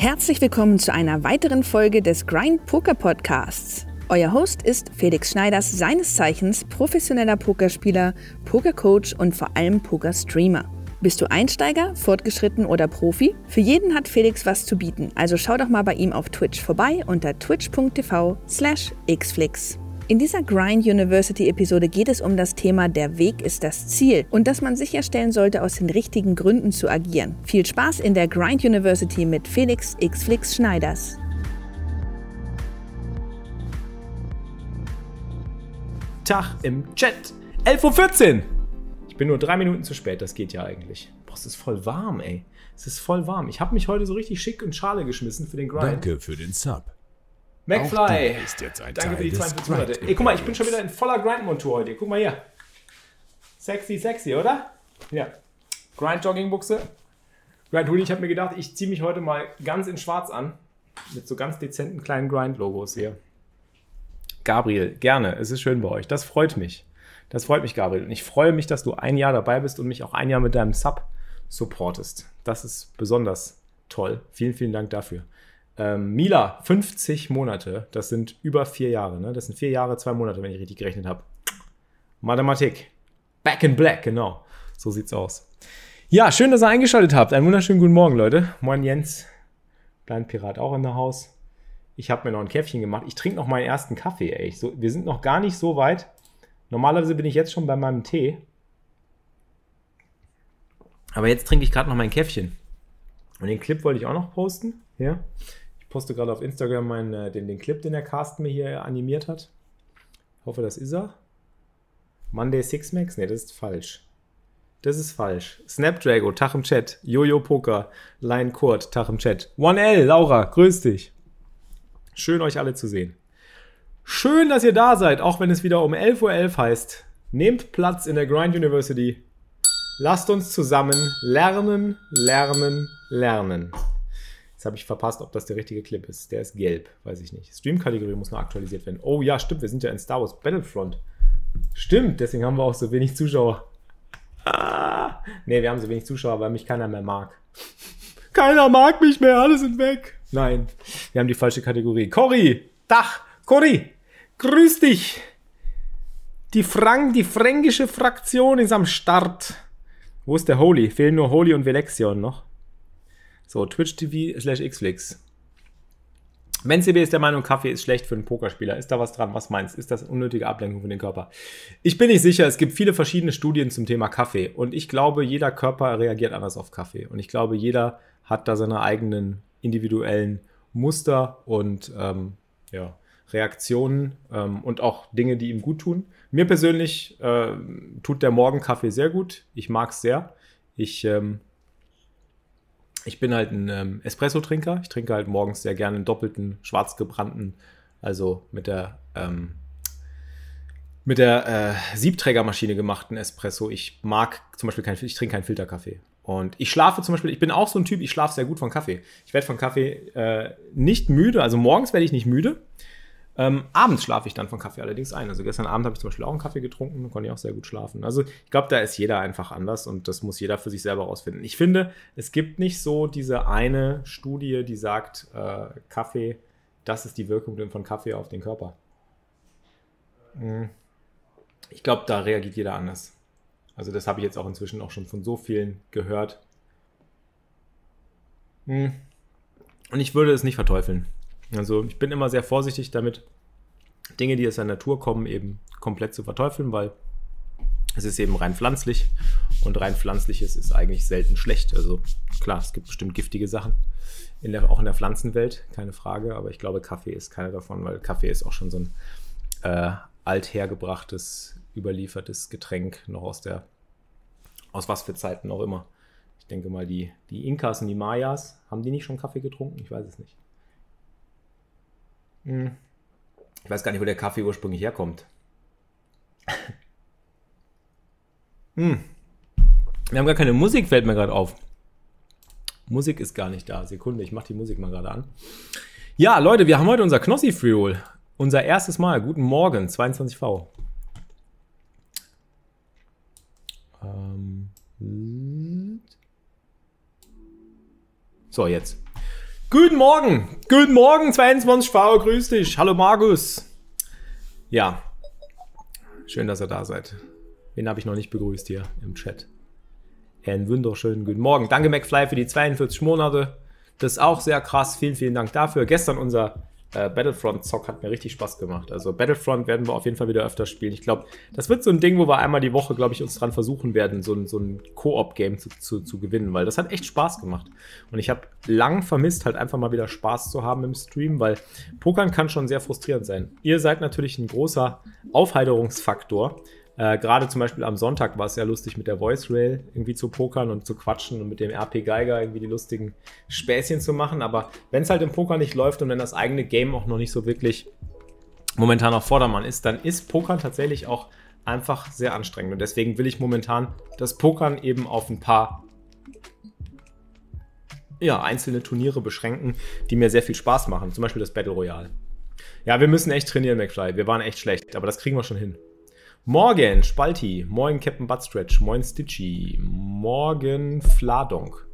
Herzlich willkommen zu einer weiteren Folge des Grind Poker Podcasts. Euer Host ist Felix Schneiders, seines Zeichens professioneller Pokerspieler, Pokercoach und vor allem Pokerstreamer. Bist du Einsteiger, fortgeschritten oder Profi? Für jeden hat Felix was zu bieten, also schau doch mal bei ihm auf Twitch vorbei unter twitch.tv slash xflix. In dieser Grind University Episode geht es um das Thema Der Weg ist das Ziel und dass man sicherstellen sollte, aus den richtigen Gründen zu agieren. Viel Spaß in der Grind University mit Felix Xflix Schneiders. Tag im Chat. 11.14 Uhr. Ich bin nur drei Minuten zu spät, das geht ja eigentlich. Boah, es ist voll warm, ey. Es ist voll warm. Ich habe mich heute so richtig schick und Schale geschmissen für den Grind. Danke für den Sub. McFly. Danke für die des 42 Monate. Ey, guck mal, ich bin schon wieder in voller Grind-Montur heute. Guck mal hier. Sexy, sexy, oder? Ja. Grind-Joggingbuchse. Grind-Hoodie. Ich habe mir gedacht, ich ziehe mich heute mal ganz in schwarz an. Mit so ganz dezenten kleinen Grind-Logos hier. Gabriel, gerne. Es ist schön bei euch. Das freut mich. Das freut mich, Gabriel. Und ich freue mich, dass du ein Jahr dabei bist und mich auch ein Jahr mit deinem Sub supportest. Das ist besonders toll. Vielen, vielen Dank dafür. Ähm, Mila, 50 Monate. Das sind über vier Jahre. Ne? Das sind vier Jahre, zwei Monate, wenn ich richtig gerechnet habe. Mathematik. Back in Black, genau. So sieht's aus. Ja, schön, dass ihr eingeschaltet habt. Einen wunderschönen guten Morgen, Leute. Moin Jens. Kleinen Pirat auch in der Haus. Ich habe mir noch ein Käffchen gemacht. Ich trinke noch meinen ersten Kaffee, ey. So, wir sind noch gar nicht so weit. Normalerweise bin ich jetzt schon bei meinem Tee. Aber jetzt trinke ich gerade noch mein Käffchen. Und den Clip wollte ich auch noch posten. Ja. Poste gerade auf Instagram meinen, äh, den, den Clip, den der Carsten mir hier animiert hat. Ich hoffe, das ist er. Monday Six Max? Ne, das ist falsch. Das ist falsch. Snapdrago, Tag im Chat. Jojo Poker, Line Kurt, Tag im Chat. 1L, Laura, grüß dich. Schön, euch alle zu sehen. Schön, dass ihr da seid, auch wenn es wieder um 11.11 Uhr heißt. Nehmt Platz in der Grind University. Lasst uns zusammen lernen, lernen, lernen. Jetzt habe ich verpasst, ob das der richtige Clip ist. Der ist gelb, weiß ich nicht. Stream-Kategorie muss noch aktualisiert werden. Oh ja, stimmt, wir sind ja in Star Wars Battlefront. Stimmt, deswegen haben wir auch so wenig Zuschauer. Ah, nee, wir haben so wenig Zuschauer, weil mich keiner mehr mag. Keiner mag mich mehr, alle sind weg. Nein, wir haben die falsche Kategorie. Cory, Dach, Cory, grüß dich. Die Frank, die fränkische Fraktion ist am Start. Wo ist der Holy? Fehlen nur Holy und Velexion noch. So, Twitch TV slash Xflix. MenCB ist der Meinung, Kaffee ist schlecht für einen Pokerspieler. Ist da was dran? Was meinst? Ist das unnötige Ablenkung für den Körper? Ich bin nicht sicher. Es gibt viele verschiedene Studien zum Thema Kaffee. Und ich glaube, jeder Körper reagiert anders auf Kaffee. Und ich glaube, jeder hat da seine eigenen individuellen Muster und ähm, ja, Reaktionen ähm, und auch Dinge, die ihm gut tun. Mir persönlich äh, tut der Morgenkaffee sehr gut. Ich mag es sehr. Ich ähm, ich bin halt ein ähm, Espresso-Trinker. Ich trinke halt morgens sehr gerne einen doppelten, schwarz gebrannten, also mit der, ähm, mit der äh, Siebträgermaschine gemachten Espresso. Ich mag zum Beispiel keinen, ich trinke keinen Filterkaffee. Und ich schlafe zum Beispiel, ich bin auch so ein Typ, ich schlafe sehr gut von Kaffee. Ich werde von Kaffee äh, nicht müde, also morgens werde ich nicht müde. Ähm, abends schlafe ich dann von Kaffee allerdings ein. Also gestern Abend habe ich zum Beispiel auch einen Kaffee getrunken, konnte ich auch sehr gut schlafen. Also ich glaube, da ist jeder einfach anders und das muss jeder für sich selber rausfinden. Ich finde, es gibt nicht so diese eine Studie, die sagt, äh, Kaffee, das ist die Wirkung von Kaffee auf den Körper. Hm. Ich glaube, da reagiert jeder anders. Also das habe ich jetzt auch inzwischen auch schon von so vielen gehört. Hm. Und ich würde es nicht verteufeln. Also ich bin immer sehr vorsichtig damit, Dinge, die aus der Natur kommen, eben komplett zu verteufeln, weil es ist eben rein pflanzlich und rein pflanzliches ist eigentlich selten schlecht. Also klar, es gibt bestimmt giftige Sachen, in der, auch in der Pflanzenwelt, keine Frage, aber ich glaube, Kaffee ist keine davon, weil Kaffee ist auch schon so ein äh, althergebrachtes, überliefertes Getränk, noch aus der, aus was für Zeiten auch immer. Ich denke mal, die, die Inkas und die Mayas, haben die nicht schon Kaffee getrunken? Ich weiß es nicht. Hm. Ich weiß gar nicht, wo der Kaffee ursprünglich herkommt. hm. Wir haben gar keine Musik, fällt mir gerade auf. Musik ist gar nicht da. Sekunde, ich mache die Musik mal gerade an. Ja, Leute, wir haben heute unser Knossi Freeroll. Unser erstes Mal. Guten Morgen, 22V. Ähm. So, jetzt. Guten Morgen, guten Morgen, 22 V, grüß dich. Hallo Markus. Ja, schön, dass ihr da seid. Wen habe ich noch nicht begrüßt hier im Chat? Einen wunderschönen guten Morgen. Danke McFly für die 42 Monate. Das ist auch sehr krass. Vielen, vielen Dank dafür. Gestern unser äh, Battlefront-Zock hat mir richtig Spaß gemacht. Also Battlefront werden wir auf jeden Fall wieder öfter spielen. Ich glaube, das wird so ein Ding, wo wir einmal die Woche, glaube ich, uns dran versuchen werden, so ein, so ein Koop-Game zu, zu, zu, gewinnen, weil das hat echt Spaß gemacht. Und ich habe lang vermisst, halt einfach mal wieder Spaß zu haben im Stream, weil Pokern kann schon sehr frustrierend sein. Ihr seid natürlich ein großer Aufheiterungsfaktor. Äh, Gerade zum Beispiel am Sonntag war es ja lustig, mit der Voice Rail irgendwie zu pokern und zu quatschen und mit dem RP Geiger irgendwie die lustigen Späßchen zu machen. Aber wenn es halt im Poker nicht läuft und wenn das eigene Game auch noch nicht so wirklich momentan auf Vordermann ist, dann ist Pokern tatsächlich auch einfach sehr anstrengend. Und deswegen will ich momentan das Pokern eben auf ein paar ja, einzelne Turniere beschränken, die mir sehr viel Spaß machen. Zum Beispiel das Battle Royale. Ja, wir müssen echt trainieren, McFly. Wir waren echt schlecht, aber das kriegen wir schon hin. Morgen Spalti, moin Captain Buttstretch, moin Stitchy, morgen Fladonk,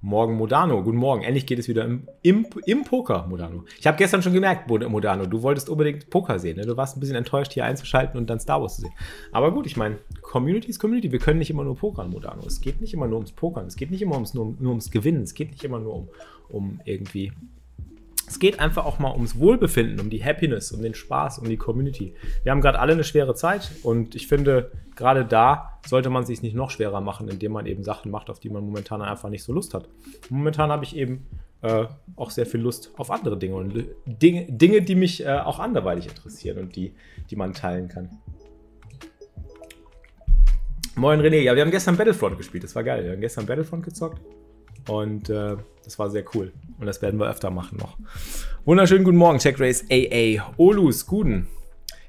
morgen Modano, guten Morgen, endlich geht es wieder im, im, im Poker, Modano. Ich habe gestern schon gemerkt, Modano, du wolltest unbedingt Poker sehen, ne? du warst ein bisschen enttäuscht, hier einzuschalten und dann Star Wars zu sehen. Aber gut, ich meine, Community ist Community, wir können nicht immer nur pokern, Modano. Es geht nicht immer nur ums Pokern, es geht nicht immer ums, nur, nur ums Gewinnen, es geht nicht immer nur um, um irgendwie es geht einfach auch mal ums Wohlbefinden, um die Happiness, um den Spaß, um die Community. Wir haben gerade alle eine schwere Zeit und ich finde, gerade da sollte man sich nicht noch schwerer machen, indem man eben Sachen macht, auf die man momentan einfach nicht so Lust hat. Momentan habe ich eben äh, auch sehr viel Lust auf andere Dinge und Dinge, Dinge die mich äh, auch anderweitig interessieren und die, die man teilen kann. Moin René, ja, wir haben gestern Battlefront gespielt, das war geil. Wir haben gestern Battlefront gezockt und äh, das war sehr cool. Und das werden wir öfter machen noch. Wunderschönen guten Morgen, Check Race AA. Olus, guten.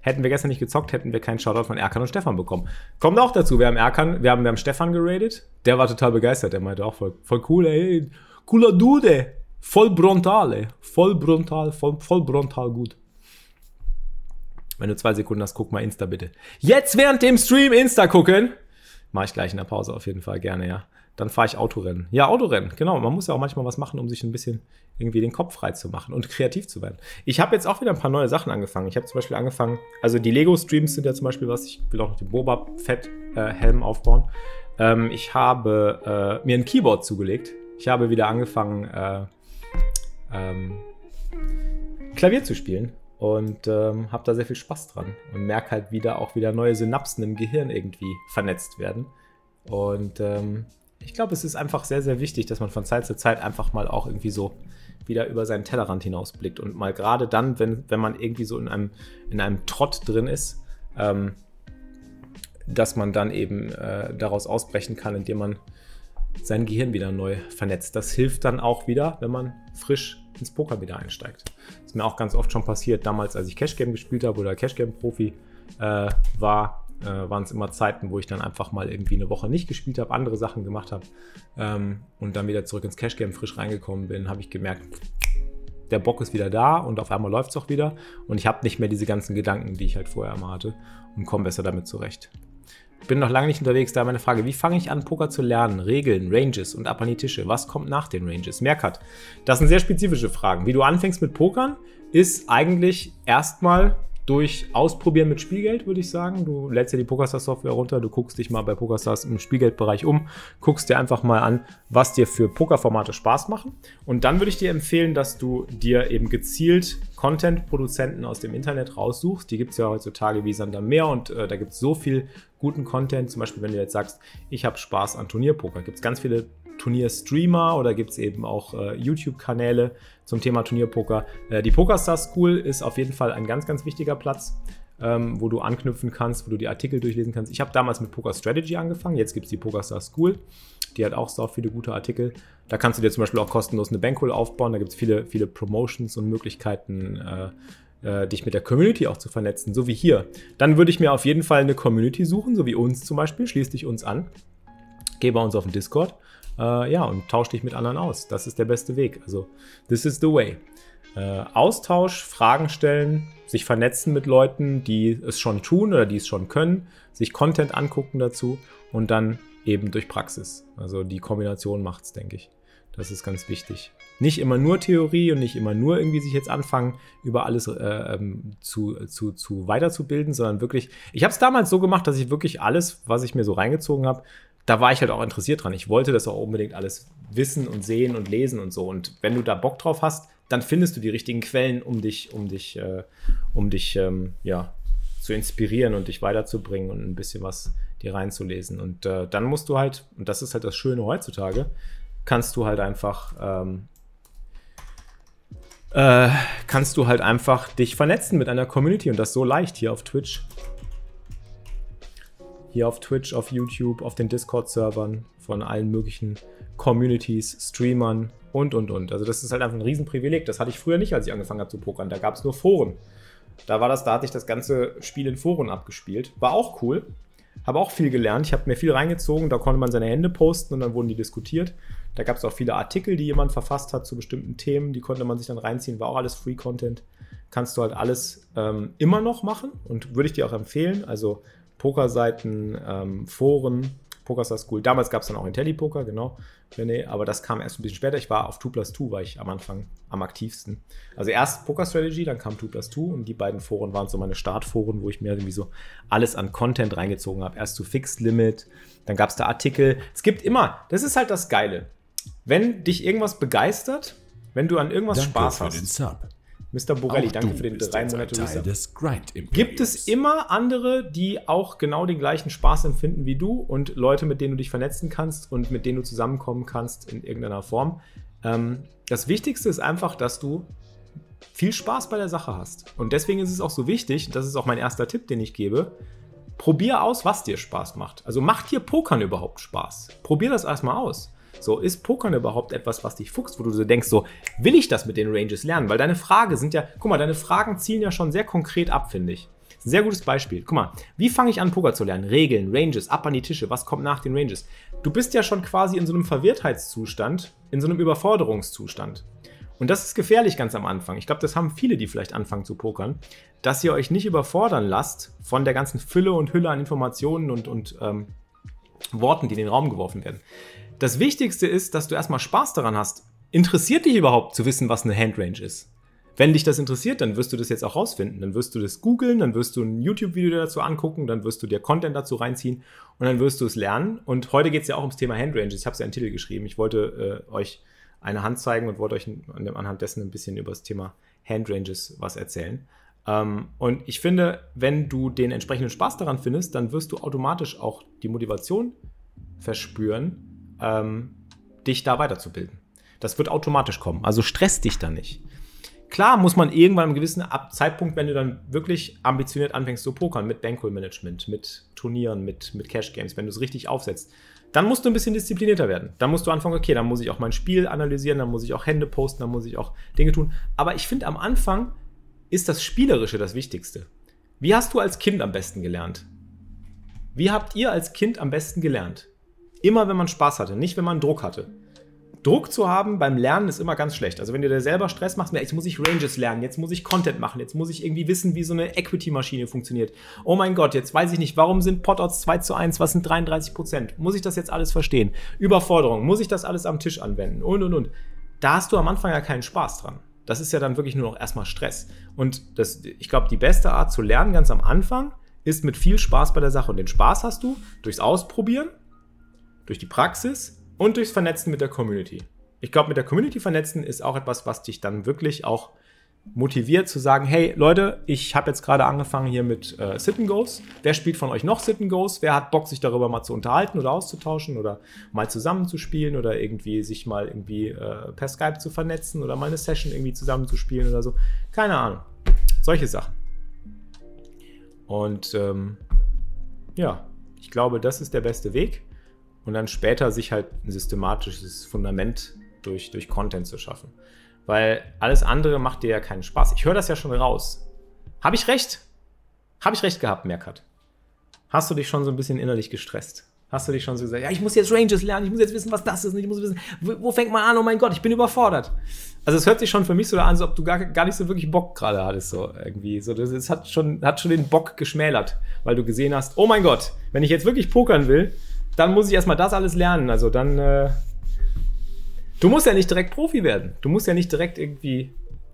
Hätten wir gestern nicht gezockt, hätten wir keinen Shoutout von Erkan und Stefan bekommen. Kommt auch dazu, wir haben Erkan, wir haben, wir haben Stefan geradet. Der war total begeistert. Der meinte auch voll, voll cool, ey. Cooler Dude. Voll brontal, ey. Voll brontal, voll, voll brontal gut. Wenn du zwei Sekunden hast, guck mal Insta bitte. Jetzt während dem Stream Insta gucken. Mach ich gleich in der Pause auf jeden Fall gerne, ja dann fahre ich Autorennen. Ja, Autorennen, genau. Man muss ja auch manchmal was machen, um sich ein bisschen irgendwie den Kopf frei zu machen und kreativ zu werden. Ich habe jetzt auch wieder ein paar neue Sachen angefangen. Ich habe zum Beispiel angefangen, also die Lego-Streams sind ja zum Beispiel was. Ich will auch noch den Boba Fett-Helm äh, aufbauen. Ähm, ich habe äh, mir ein Keyboard zugelegt. Ich habe wieder angefangen, äh, ähm, Klavier zu spielen und ähm, habe da sehr viel Spaß dran und merke halt wieder auch wieder neue Synapsen im Gehirn irgendwie vernetzt werden. Und ähm, ich glaube, es ist einfach sehr, sehr wichtig, dass man von Zeit zu Zeit einfach mal auch irgendwie so wieder über seinen Tellerrand hinausblickt und mal gerade dann, wenn, wenn man irgendwie so in einem, in einem Trott drin ist, ähm, dass man dann eben äh, daraus ausbrechen kann, indem man sein Gehirn wieder neu vernetzt. Das hilft dann auch wieder, wenn man frisch ins Poker wieder einsteigt. Das ist mir auch ganz oft schon passiert, damals, als ich Cash Game gespielt habe oder Cash Game Profi äh, war, äh, waren es immer Zeiten, wo ich dann einfach mal irgendwie eine Woche nicht gespielt habe, andere Sachen gemacht habe ähm, und dann wieder zurück ins Cash Game frisch reingekommen bin, habe ich gemerkt, der Bock ist wieder da und auf einmal läuft es auch wieder und ich habe nicht mehr diese ganzen Gedanken, die ich halt vorher immer hatte und komme besser damit zurecht. Bin noch lange nicht unterwegs, da meine Frage, wie fange ich an, Poker zu lernen? Regeln, Ranges und ab an die Tische. Was kommt nach den Ranges? Mehrkat. Das sind sehr spezifische Fragen. Wie du anfängst mit Pokern, ist eigentlich erstmal durch Ausprobieren mit Spielgeld, würde ich sagen. Du lädst dir die PokerStars-Software runter, du guckst dich mal bei PokerStars im Spielgeldbereich um, guckst dir einfach mal an, was dir für Pokerformate Spaß machen. Und dann würde ich dir empfehlen, dass du dir eben gezielt Content-Produzenten aus dem Internet raussuchst. Die gibt es ja heutzutage wie Sander mehr und äh, da gibt es so viel guten Content. Zum Beispiel, wenn du jetzt sagst, ich habe Spaß an Turnierpoker, gibt es ganz viele Turnierstreamer oder gibt es eben auch äh, YouTube-Kanäle zum Thema Turnierpoker. Äh, die PokerStar School ist auf jeden Fall ein ganz, ganz wichtiger Platz, ähm, wo du anknüpfen kannst, wo du die Artikel durchlesen kannst. Ich habe damals mit Poker Strategy angefangen, jetzt gibt es die PokerStar School. Die hat auch so viele gute Artikel. Da kannst du dir zum Beispiel auch kostenlos eine Bankroll aufbauen. Da gibt es viele, viele Promotions und Möglichkeiten, äh, äh, dich mit der Community auch zu vernetzen, so wie hier. Dann würde ich mir auf jeden Fall eine Community suchen, so wie uns zum Beispiel. Schließ dich uns an. Geh bei uns auf den Discord äh, ja, und tausch dich mit anderen aus. Das ist der beste Weg. Also, this is the way. Äh, Austausch, Fragen stellen, sich vernetzen mit Leuten, die es schon tun oder die es schon können, sich Content angucken dazu und dann eben durch Praxis. Also die Kombination macht es, denke ich. Das ist ganz wichtig. Nicht immer nur Theorie und nicht immer nur irgendwie sich jetzt anfangen, über alles äh, ähm, zu, zu, zu weiterzubilden, sondern wirklich, ich habe es damals so gemacht, dass ich wirklich alles, was ich mir so reingezogen habe, da war ich halt auch interessiert dran. Ich wollte das auch unbedingt alles wissen und sehen und lesen und so. Und wenn du da Bock drauf hast, dann findest du die richtigen Quellen, um dich, um dich, äh, um dich, ähm, ja, zu inspirieren und dich weiterzubringen und ein bisschen was dir reinzulesen. Und äh, dann musst du halt, und das ist halt das Schöne heutzutage, kannst du halt einfach ähm, äh, kannst du halt einfach dich vernetzen mit einer Community und das so leicht hier auf Twitch. Hier auf Twitch, auf YouTube, auf den Discord-Servern von allen möglichen Communities, Streamern und und und. Also das ist halt einfach ein Riesenprivileg. Das hatte ich früher nicht, als ich angefangen habe zu pokern. Da gab es nur Foren. Da war das, da hatte ich das ganze Spiel in Foren abgespielt. War auch cool. Habe auch viel gelernt. Ich habe mir viel reingezogen. Da konnte man seine Hände posten und dann wurden die diskutiert. Da gab es auch viele Artikel, die jemand verfasst hat zu bestimmten Themen, die konnte man sich dann reinziehen, war auch alles Free Content. Kannst du halt alles ähm, immer noch machen und würde ich dir auch empfehlen. Also Pokerseiten, ähm, Foren, Pokerstar School. Damals gab es dann auch IntelliPoker, genau. René, aber das kam erst ein bisschen später. Ich war auf 2 plus 2, war ich am Anfang am aktivsten. Also erst Poker Strategy, dann kam 2 plus 2 und die beiden Foren waren so meine Startforen, wo ich mir irgendwie so alles an Content reingezogen habe. Erst zu Fixed Limit, dann gab es da Artikel. Es gibt immer, das ist halt das Geile wenn dich irgendwas begeistert, wenn du an irgendwas danke Spaß hast. Mr. Borelli, auch danke für den drei Monate Grind Gibt es immer andere, die auch genau den gleichen Spaß empfinden wie du und Leute, mit denen du dich vernetzen kannst und mit denen du zusammenkommen kannst in irgendeiner Form? Ähm, das Wichtigste ist einfach, dass du viel Spaß bei der Sache hast. Und deswegen ist es auch so wichtig, das ist auch mein erster Tipp, den ich gebe, probier aus, was dir Spaß macht. Also macht dir Pokern überhaupt Spaß? Probier das erstmal aus. So, ist Pokern überhaupt etwas, was dich fuchst, wo du so denkst, so, will ich das mit den Ranges lernen? Weil deine Fragen sind ja, guck mal, deine Fragen zielen ja schon sehr konkret ab, finde ich. Sehr gutes Beispiel. Guck mal, wie fange ich an, Poker zu lernen? Regeln, Ranges, ab an die Tische, was kommt nach den Ranges? Du bist ja schon quasi in so einem Verwirrtheitszustand, in so einem Überforderungszustand. Und das ist gefährlich ganz am Anfang. Ich glaube, das haben viele, die vielleicht anfangen zu pokern, dass ihr euch nicht überfordern lasst von der ganzen Fülle und Hülle an Informationen und, und ähm, Worten, die in den Raum geworfen werden. Das Wichtigste ist, dass du erstmal Spaß daran hast. Interessiert dich überhaupt zu wissen, was eine Handrange ist? Wenn dich das interessiert, dann wirst du das jetzt auch rausfinden. Dann wirst du das googeln, dann wirst du ein YouTube-Video dazu angucken, dann wirst du dir Content dazu reinziehen und dann wirst du es lernen. Und heute geht es ja auch ums Thema Handranges. Ich habe es ja einen Titel geschrieben. Ich wollte äh, euch eine Hand zeigen und wollte euch anhand dessen ein bisschen über das Thema Handranges was erzählen. Ähm, und ich finde, wenn du den entsprechenden Spaß daran findest, dann wirst du automatisch auch die Motivation verspüren, ähm, dich da weiterzubilden. Das wird automatisch kommen. Also stress dich da nicht. Klar muss man irgendwann einem gewissen Zeitpunkt, wenn du dann wirklich ambitioniert anfängst zu pokern mit Bankroll-Management, mit Turnieren, mit, mit Cash-Games, wenn du es richtig aufsetzt, dann musst du ein bisschen disziplinierter werden. Dann musst du anfangen, okay, dann muss ich auch mein Spiel analysieren, dann muss ich auch Hände posten, dann muss ich auch Dinge tun. Aber ich finde, am Anfang ist das Spielerische das Wichtigste. Wie hast du als Kind am besten gelernt? Wie habt ihr als Kind am besten gelernt? Immer wenn man Spaß hatte, nicht wenn man Druck hatte. Druck zu haben beim Lernen ist immer ganz schlecht. Also wenn du dir selber Stress machst, jetzt muss ich Ranges lernen, jetzt muss ich Content machen, jetzt muss ich irgendwie wissen, wie so eine Equity-Maschine funktioniert. Oh mein Gott, jetzt weiß ich nicht, warum sind Pot-Odds 2 zu 1, was sind 33 Prozent? Muss ich das jetzt alles verstehen? Überforderung, muss ich das alles am Tisch anwenden? Und, und, und. Da hast du am Anfang ja keinen Spaß dran. Das ist ja dann wirklich nur noch erstmal Stress. Und das, ich glaube, die beste Art zu lernen ganz am Anfang ist mit viel Spaß bei der Sache. Und den Spaß hast du durchs Ausprobieren, durch die Praxis und durchs Vernetzen mit der Community. Ich glaube, mit der Community vernetzen ist auch etwas, was dich dann wirklich auch motiviert zu sagen, hey Leute, ich habe jetzt gerade angefangen hier mit äh, Sit and Goes. Wer spielt von euch noch Sit and Goes? Wer hat Bock, sich darüber mal zu unterhalten oder auszutauschen oder mal zusammenzuspielen oder irgendwie sich mal irgendwie äh, per Skype zu vernetzen oder mal eine Session irgendwie zusammenzuspielen oder so? Keine Ahnung. Solche Sachen. Und ähm, ja, ich glaube, das ist der beste Weg und dann später sich halt ein systematisches Fundament durch, durch Content zu schaffen. Weil alles andere macht dir ja keinen Spaß. Ich höre das ja schon raus. Habe ich recht? Habe ich recht gehabt, Merkat? Hast du dich schon so ein bisschen innerlich gestresst? Hast du dich schon so gesagt, ja, ich muss jetzt Ranges lernen, ich muss jetzt wissen, was das ist, ich muss wissen, wo, wo fängt man an, oh mein Gott, ich bin überfordert. Also es hört sich schon für mich so an, als ob du gar, gar nicht so wirklich Bock gerade hattest, so irgendwie. So, das, das hat, schon, hat schon den Bock geschmälert, weil du gesehen hast, oh mein Gott, wenn ich jetzt wirklich pokern will, dann muss ich erstmal das alles lernen. Also dann, äh, Du musst ja nicht direkt Profi werden. Du musst ja nicht direkt irgendwie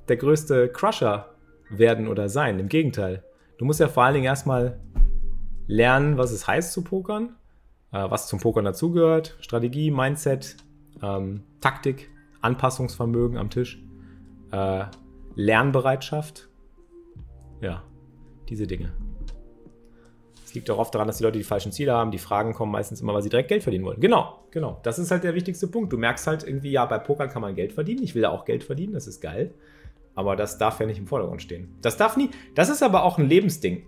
der größte Crusher werden oder sein. Im Gegenteil. Du musst ja vor allen Dingen erstmal lernen, was es heißt zu pokern, äh, was zum Pokern dazugehört, Strategie, Mindset, ähm, Taktik, Anpassungsvermögen am Tisch, äh, Lernbereitschaft. Ja, diese Dinge. Liegt auch oft daran, dass die Leute die falschen Ziele haben. Die Fragen kommen meistens immer, weil sie direkt Geld verdienen wollen. Genau, genau. Das ist halt der wichtigste Punkt. Du merkst halt irgendwie, ja, bei Pokern kann man Geld verdienen. Ich will auch Geld verdienen, das ist geil. Aber das darf ja nicht im Vordergrund stehen. Das darf nie. Das ist aber auch ein Lebensding.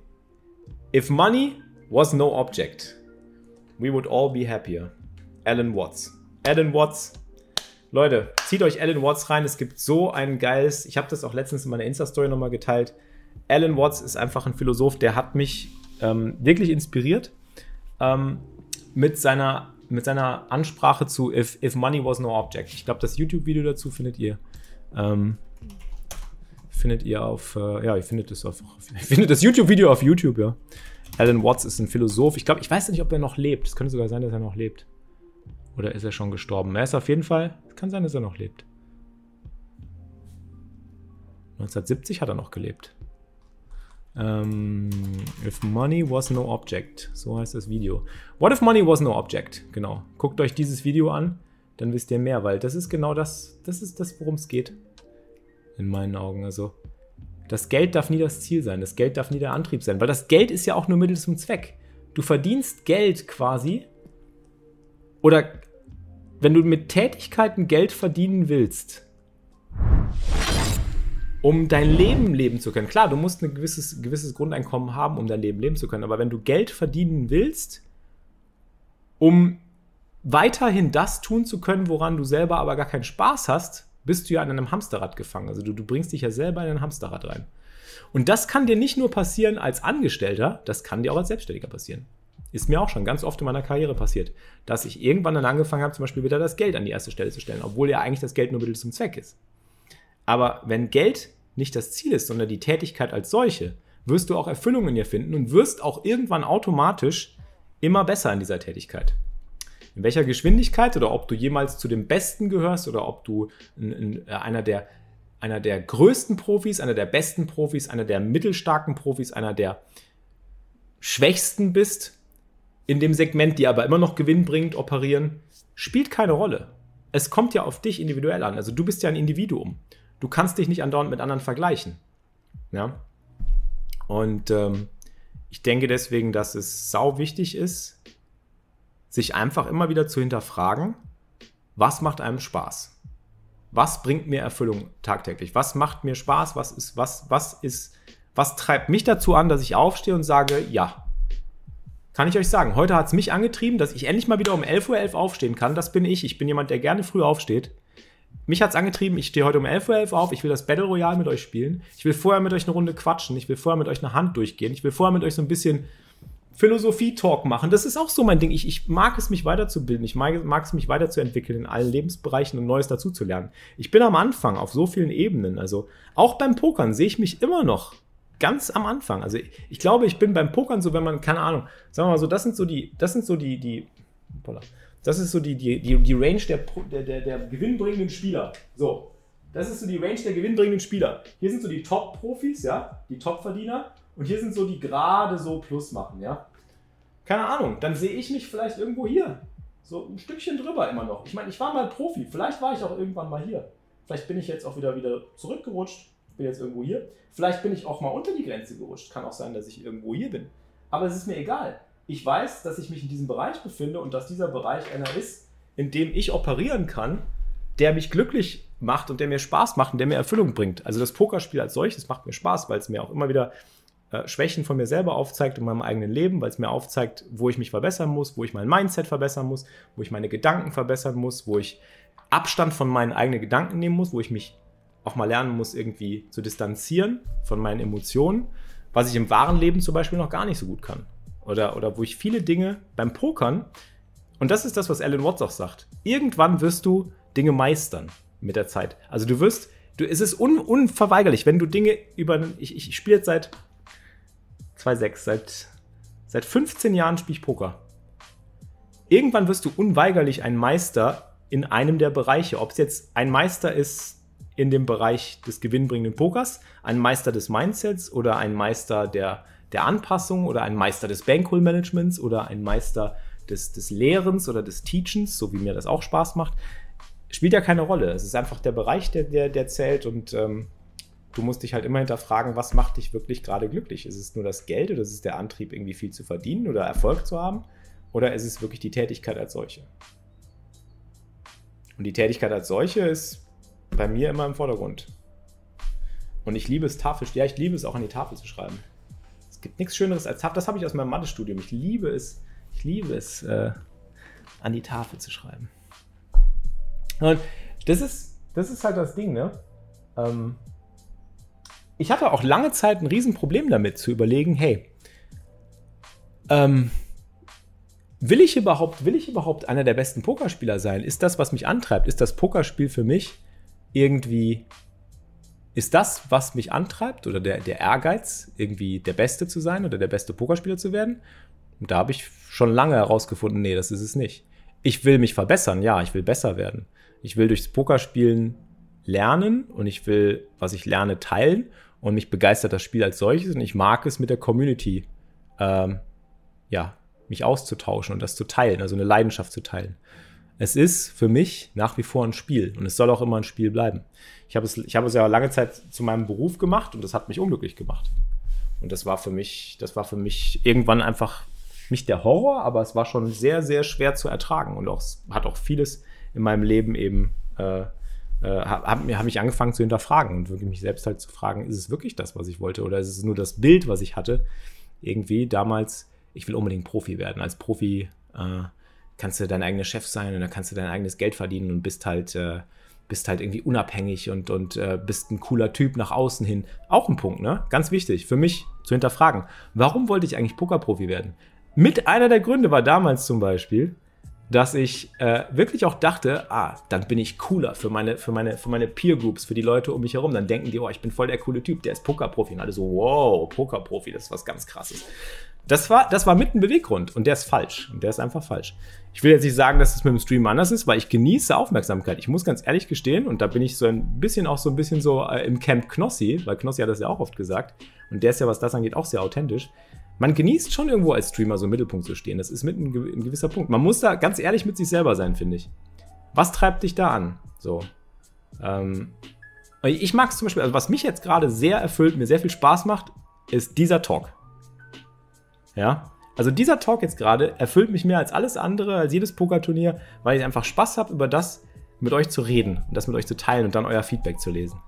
If money was no object, we would all be happier. Alan Watts. Alan Watts. Leute, zieht euch Alan Watts rein. Es gibt so ein geiles. Ich habe das auch letztens in meiner Insta-Story nochmal geteilt. Alan Watts ist einfach ein Philosoph, der hat mich ähm, wirklich inspiriert ähm, mit, seiner, mit seiner Ansprache zu If, If Money Was No Object. Ich glaube, das YouTube-Video dazu findet ihr. Ähm, findet ihr auf, äh, ja, ihr findet das das YouTube-Video auf YouTube, ja. Alan Watts ist ein Philosoph. Ich glaube, ich weiß nicht, ob er noch lebt. Es könnte sogar sein, dass er noch lebt. Oder ist er schon gestorben? Er ist auf jeden Fall, es kann sein, dass er noch lebt. 1970 hat er noch gelebt. Um, if money was no object. So heißt das Video. What if money was no object? Genau. Guckt euch dieses Video an, dann wisst ihr mehr, weil das ist genau das, das ist das, worum es geht. In meinen Augen. Also, das Geld darf nie das Ziel sein. Das Geld darf nie der Antrieb sein, weil das Geld ist ja auch nur Mittel zum Zweck. Du verdienst Geld quasi. Oder wenn du mit Tätigkeiten Geld verdienen willst, um dein Leben leben zu können. Klar, du musst ein gewisses, gewisses Grundeinkommen haben, um dein Leben leben zu können. Aber wenn du Geld verdienen willst, um weiterhin das tun zu können, woran du selber aber gar keinen Spaß hast, bist du ja an einem Hamsterrad gefangen. Also du, du bringst dich ja selber in ein Hamsterrad rein. Und das kann dir nicht nur passieren als Angestellter, das kann dir auch als Selbstständiger passieren. Ist mir auch schon ganz oft in meiner Karriere passiert, dass ich irgendwann dann angefangen habe, zum Beispiel wieder das Geld an die erste Stelle zu stellen, obwohl ja eigentlich das Geld nur Mittel zum Zweck ist. Aber wenn Geld nicht das Ziel ist, sondern die Tätigkeit als solche, wirst du auch Erfüllung in ihr finden und wirst auch irgendwann automatisch immer besser in dieser Tätigkeit in welcher Geschwindigkeit oder ob du jemals zu den Besten gehörst oder ob du in, in, äh, einer, der, einer der größten Profis, einer der besten Profis, einer der mittelstarken Profis, einer der schwächsten bist, in dem Segment, die aber immer noch Gewinn bringt, operieren, spielt keine Rolle. Es kommt ja auf dich individuell an. Also du bist ja ein Individuum. Du kannst dich nicht andauernd mit anderen vergleichen. Ja. Und ähm, ich denke deswegen, dass es sau wichtig ist, sich einfach immer wieder zu hinterfragen, was macht einem Spaß? Was bringt mir Erfüllung tagtäglich? Was macht mir Spaß? Was ist, was, was ist, was treibt mich dazu an, dass ich aufstehe und sage, ja. Kann ich euch sagen, heute hat es mich angetrieben, dass ich endlich mal wieder um 11.11 Uhr aufstehen kann. Das bin ich. Ich bin jemand, der gerne früh aufsteht. Mich hat es angetrieben, ich stehe heute um 11.11 Uhr auf, ich will das Battle Royale mit euch spielen. Ich will vorher mit euch eine Runde quatschen, ich will vorher mit euch eine Hand durchgehen, ich will vorher mit euch so ein bisschen Philosophie-Talk machen. Das ist auch so mein Ding. Ich, ich mag es, mich weiterzubilden. Ich mag, mag, es, mich weiterzuentwickeln in allen Lebensbereichen und Neues dazuzulernen. Ich bin am Anfang auf so vielen Ebenen. Also auch beim Pokern sehe ich mich immer noch ganz am Anfang. Also ich, ich, glaube, ich bin beim Pokern so, wenn man, keine Ahnung, sagen wir mal so, das sind so die, das sind so die, die, das ist so die, die, die, die Range der, der, der, der gewinnbringenden Spieler. So. Das ist so die Range der gewinnbringenden Spieler. Hier sind so die Top-Profis, ja, die Top-Verdiener. Und hier sind so die gerade so Plus machen, ja. Keine Ahnung, dann sehe ich mich vielleicht irgendwo hier. So ein Stückchen drüber immer noch. Ich meine, ich war mal Profi. Vielleicht war ich auch irgendwann mal hier. Vielleicht bin ich jetzt auch wieder, wieder zurückgerutscht. Bin jetzt irgendwo hier. Vielleicht bin ich auch mal unter die Grenze gerutscht. Kann auch sein, dass ich irgendwo hier bin. Aber es ist mir egal. Ich weiß, dass ich mich in diesem Bereich befinde und dass dieser Bereich einer ist, in dem ich operieren kann, der mich glücklich macht und der mir Spaß macht und der mir Erfüllung bringt. Also das Pokerspiel als solches macht mir Spaß, weil es mir auch immer wieder äh, Schwächen von mir selber aufzeigt in meinem eigenen Leben, weil es mir aufzeigt, wo ich mich verbessern muss, wo ich mein Mindset verbessern muss, wo ich meine Gedanken verbessern muss, wo ich Abstand von meinen eigenen Gedanken nehmen muss, wo ich mich auch mal lernen muss, irgendwie zu distanzieren von meinen Emotionen, was ich im wahren Leben zum Beispiel noch gar nicht so gut kann. Oder, oder wo ich viele Dinge beim Pokern, und das ist das, was Alan Watts auch sagt, irgendwann wirst du Dinge meistern mit der Zeit. Also du wirst, du, es ist un, unverweigerlich, wenn du Dinge über, ich, ich spiele jetzt seit 2,6. Seit, seit 15 Jahren spiele ich Poker. Irgendwann wirst du unweigerlich ein Meister in einem der Bereiche. Ob es jetzt ein Meister ist in dem Bereich des gewinnbringenden Pokers, ein Meister des Mindsets oder ein Meister der, der Anpassung oder ein Meister des Bankroll-Managements oder ein Meister des, des Lehrens oder des Teachens, so wie mir das auch Spaß macht, spielt ja keine Rolle. Es ist einfach der Bereich, der, der, der zählt und ähm, du musst dich halt immer hinterfragen, was macht dich wirklich gerade glücklich? Ist es nur das Geld oder ist es der Antrieb, irgendwie viel zu verdienen oder Erfolg zu haben? Oder ist es wirklich die Tätigkeit als solche? Und die Tätigkeit als solche ist bei mir immer im Vordergrund. Und ich liebe es, Tafel, ja, ich liebe es auch an die Tafel zu schreiben. Gibt nichts Schöneres als Tafel. Das habe ich aus meinem Mathestudium. Ich liebe es, ich liebe es, äh, an die Tafel zu schreiben. Und das ist, das ist halt das Ding, ne? Ähm, ich hatte auch lange Zeit ein Riesenproblem damit zu überlegen, hey, ähm, will ich überhaupt, will ich überhaupt einer der besten Pokerspieler sein? Ist das, was mich antreibt? Ist das Pokerspiel für mich irgendwie, ist das, was mich antreibt oder der, der Ehrgeiz, irgendwie der Beste zu sein oder der beste Pokerspieler zu werden? Und da habe ich schon lange herausgefunden, nee, das ist es nicht. Ich will mich verbessern, ja, ich will besser werden. Ich will durchs Pokerspielen lernen und ich will, was ich lerne, teilen und mich begeistert das Spiel als solches und ich mag es mit der Community, ähm, ja, mich auszutauschen und das zu teilen, also eine Leidenschaft zu teilen. Es ist für mich nach wie vor ein Spiel und es soll auch immer ein Spiel bleiben. Ich habe es, ich habe es ja lange Zeit zu meinem Beruf gemacht und das hat mich unglücklich gemacht. Und das war für mich, das war für mich irgendwann einfach nicht der Horror, aber es war schon sehr, sehr schwer zu ertragen und auch, hat auch vieles in meinem Leben eben äh, äh, habe hab ich angefangen zu hinterfragen und wirklich mich selbst halt zu fragen, ist es wirklich das, was ich wollte oder ist es nur das Bild, was ich hatte? Irgendwie damals, ich will unbedingt Profi werden. Als Profi äh, kannst du dein eigener Chef sein und dann kannst du dein eigenes Geld verdienen und bist halt, äh, bist halt irgendwie unabhängig und, und äh, bist ein cooler Typ nach außen hin. Auch ein Punkt, ne? Ganz wichtig für mich zu hinterfragen. Warum wollte ich eigentlich Pokerprofi werden? Mit einer der Gründe war damals zum Beispiel, dass ich äh, wirklich auch dachte, ah, dann bin ich cooler für meine, für meine, für meine Peer Groups, für die Leute um mich herum. Dann denken die, oh, ich bin voll der coole Typ, der ist Pokerprofi. Und alle so, wow, Pokerprofi, das ist was ganz krasses. Das war, das war mit ein Beweggrund und der ist falsch. Und der ist einfach falsch. Ich will jetzt nicht sagen, dass es mit dem Stream anders ist, weil ich genieße Aufmerksamkeit. Ich muss ganz ehrlich gestehen, und da bin ich so ein bisschen auch so ein bisschen so äh, im Camp Knossi, weil Knossi hat das ja auch oft gesagt. Und der ist ja, was das angeht, auch sehr authentisch. Man genießt schon irgendwo als Streamer so im Mittelpunkt zu stehen. Das ist mit ein, ein gewisser Punkt. Man muss da ganz ehrlich mit sich selber sein, finde ich. Was treibt dich da an? So. Ähm, ich mag es zum Beispiel, also was mich jetzt gerade sehr erfüllt, mir sehr viel Spaß macht, ist dieser Talk. Ja. Also dieser Talk jetzt gerade erfüllt mich mehr als alles andere, als jedes Pokerturnier, weil ich einfach Spaß habe, über das mit euch zu reden und das mit euch zu teilen und dann euer Feedback zu lesen.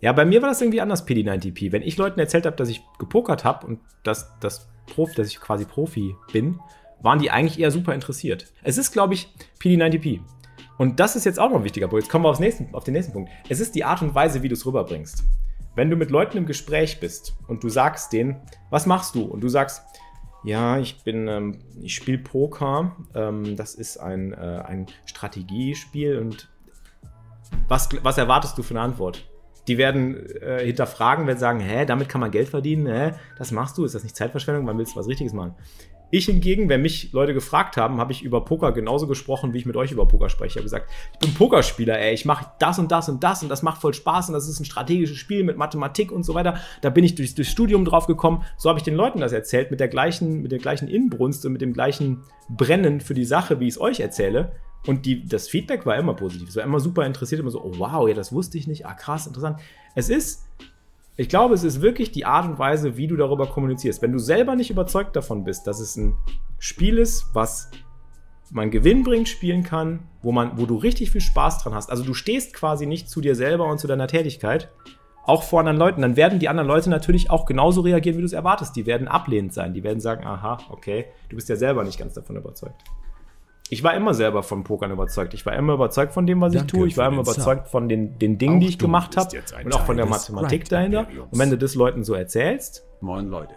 Ja, bei mir war das irgendwie anders, PD90P. Wenn ich Leuten erzählt habe, dass ich gepokert habe und dass, dass, Profi, dass ich quasi Profi bin, waren die eigentlich eher super interessiert. Es ist, glaube ich, PD90P. Und das ist jetzt auch noch ein wichtiger Punkt. Jetzt kommen wir aufs nächsten, auf den nächsten Punkt. Es ist die Art und Weise, wie du es rüberbringst. Wenn du mit Leuten im Gespräch bist und du sagst denen, was machst du? Und du sagst, ja, ich bin, ähm, ich spiele Poker. Ähm, das ist ein, äh, ein Strategiespiel und was, was erwartest du für eine Antwort? Die werden äh, hinterfragen, werden sagen, hä, damit kann man Geld verdienen, hä, das machst du, ist das nicht Zeitverschwendung, wann willst du was Richtiges machen? Ich hingegen, wenn mich Leute gefragt haben, habe ich über Poker genauso gesprochen, wie ich mit euch über Poker spreche. Ich habe gesagt, ich bin Pokerspieler, ey, ich mache das und das und das und das macht voll Spaß und das ist ein strategisches Spiel mit Mathematik und so weiter. Da bin ich durch, durchs Studium drauf gekommen. So habe ich den Leuten das erzählt, mit der gleichen, mit der gleichen Inbrunst und mit dem gleichen Brennen für die Sache, wie ich es euch erzähle. Und die, das Feedback war immer positiv. Es war immer super interessiert, immer so, oh wow, ja, das wusste ich nicht. Ah, krass, interessant. Es ist ich glaube, es ist wirklich die Art und Weise, wie du darüber kommunizierst. Wenn du selber nicht überzeugt davon bist, dass es ein Spiel ist, was man gewinnbringend spielen kann, wo, man, wo du richtig viel Spaß dran hast. Also du stehst quasi nicht zu dir selber und zu deiner Tätigkeit, auch vor anderen Leuten. Dann werden die anderen Leute natürlich auch genauso reagieren, wie du es erwartest. Die werden ablehnend sein. Die werden sagen, aha, okay, du bist ja selber nicht ganz davon überzeugt ich war immer selber von Pokern überzeugt. Ich war immer überzeugt von dem, was Danke ich tue. Ich war immer überzeugt von den, den Dingen, auch die ich gemacht habe und auch von der Mathematik dahinter. Und wenn du das Leuten so erzählst, Moin Leute,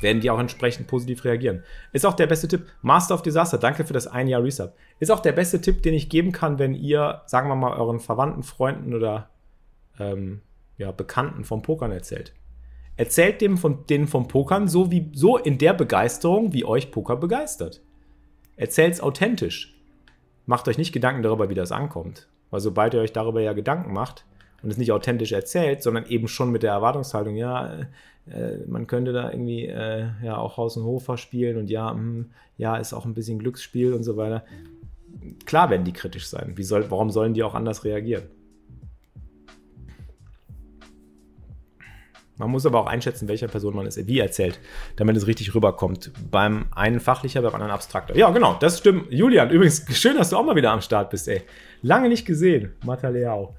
werden die auch entsprechend positiv reagieren. Ist auch der beste Tipp. Master of Disaster, danke für das ein Jahr Resub. Ist auch der beste Tipp, den ich geben kann, wenn ihr, sagen wir mal, euren Verwandten, Freunden oder ähm, ja, Bekannten vom Pokern erzählt. Erzählt dem von, denen vom Pokern so, wie, so in der Begeisterung, wie euch Poker begeistert. Erzähl's authentisch. macht euch nicht Gedanken darüber, wie das ankommt. Weil sobald ihr euch darüber ja Gedanken macht und es nicht authentisch erzählt, sondern eben schon mit der Erwartungshaltung, ja, äh, man könnte da irgendwie äh, ja auch Haus und Hof verspielen und ja, mh, hm, ja, ist auch ein bisschen Glücksspiel und so weiter. Klar werden die kritisch sein. Wie soll, warum sollen die auch anders reagieren? Man muss aber auch einschätzen, welcher Person man es wie erzählt, damit es richtig rüberkommt. Beim einen fachlicher, beim anderen abstrakter. Ja, genau, das stimmt. Julian, übrigens, schön, dass du auch mal wieder am Start bist, ey. Lange nicht gesehen, Mataleao.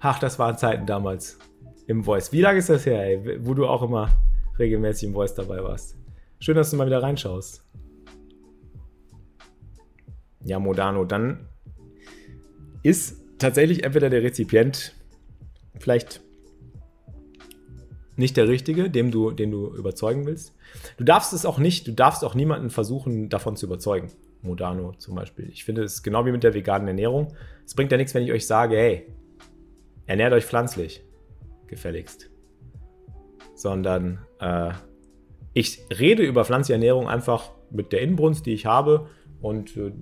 Ach, das waren Zeiten damals im Voice. Wie lange ist das her, ey, wo du auch immer regelmäßig im Voice dabei warst? Schön, dass du mal wieder reinschaust. Ja, Modano, dann ist tatsächlich entweder der Rezipient vielleicht nicht der Richtige, dem du, den du überzeugen willst. Du darfst es auch nicht, du darfst auch niemanden versuchen, davon zu überzeugen. Modano zum Beispiel. Ich finde es genau wie mit der veganen Ernährung. Es bringt ja nichts, wenn ich euch sage, hey, ernährt euch pflanzlich, gefälligst. Sondern äh, ich rede über pflanzliche Ernährung einfach mit der Inbrunst, die ich habe und äh,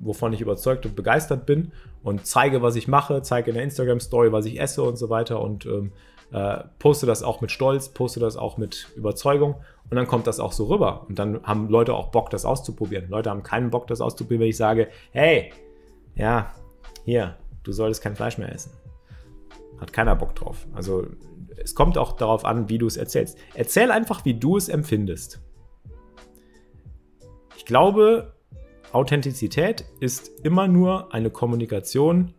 wovon ich überzeugt und begeistert bin und zeige, was ich mache, zeige in der Instagram-Story, was ich esse und so weiter und ähm, äh, poste das auch mit Stolz, poste das auch mit Überzeugung und dann kommt das auch so rüber. Und dann haben Leute auch Bock, das auszuprobieren. Leute haben keinen Bock, das auszuprobieren, wenn ich sage, hey, ja, hier, du solltest kein Fleisch mehr essen. Hat keiner Bock drauf. Also es kommt auch darauf an, wie du es erzählst. Erzähl einfach, wie du es empfindest. Ich glaube, Authentizität ist immer nur eine Kommunikation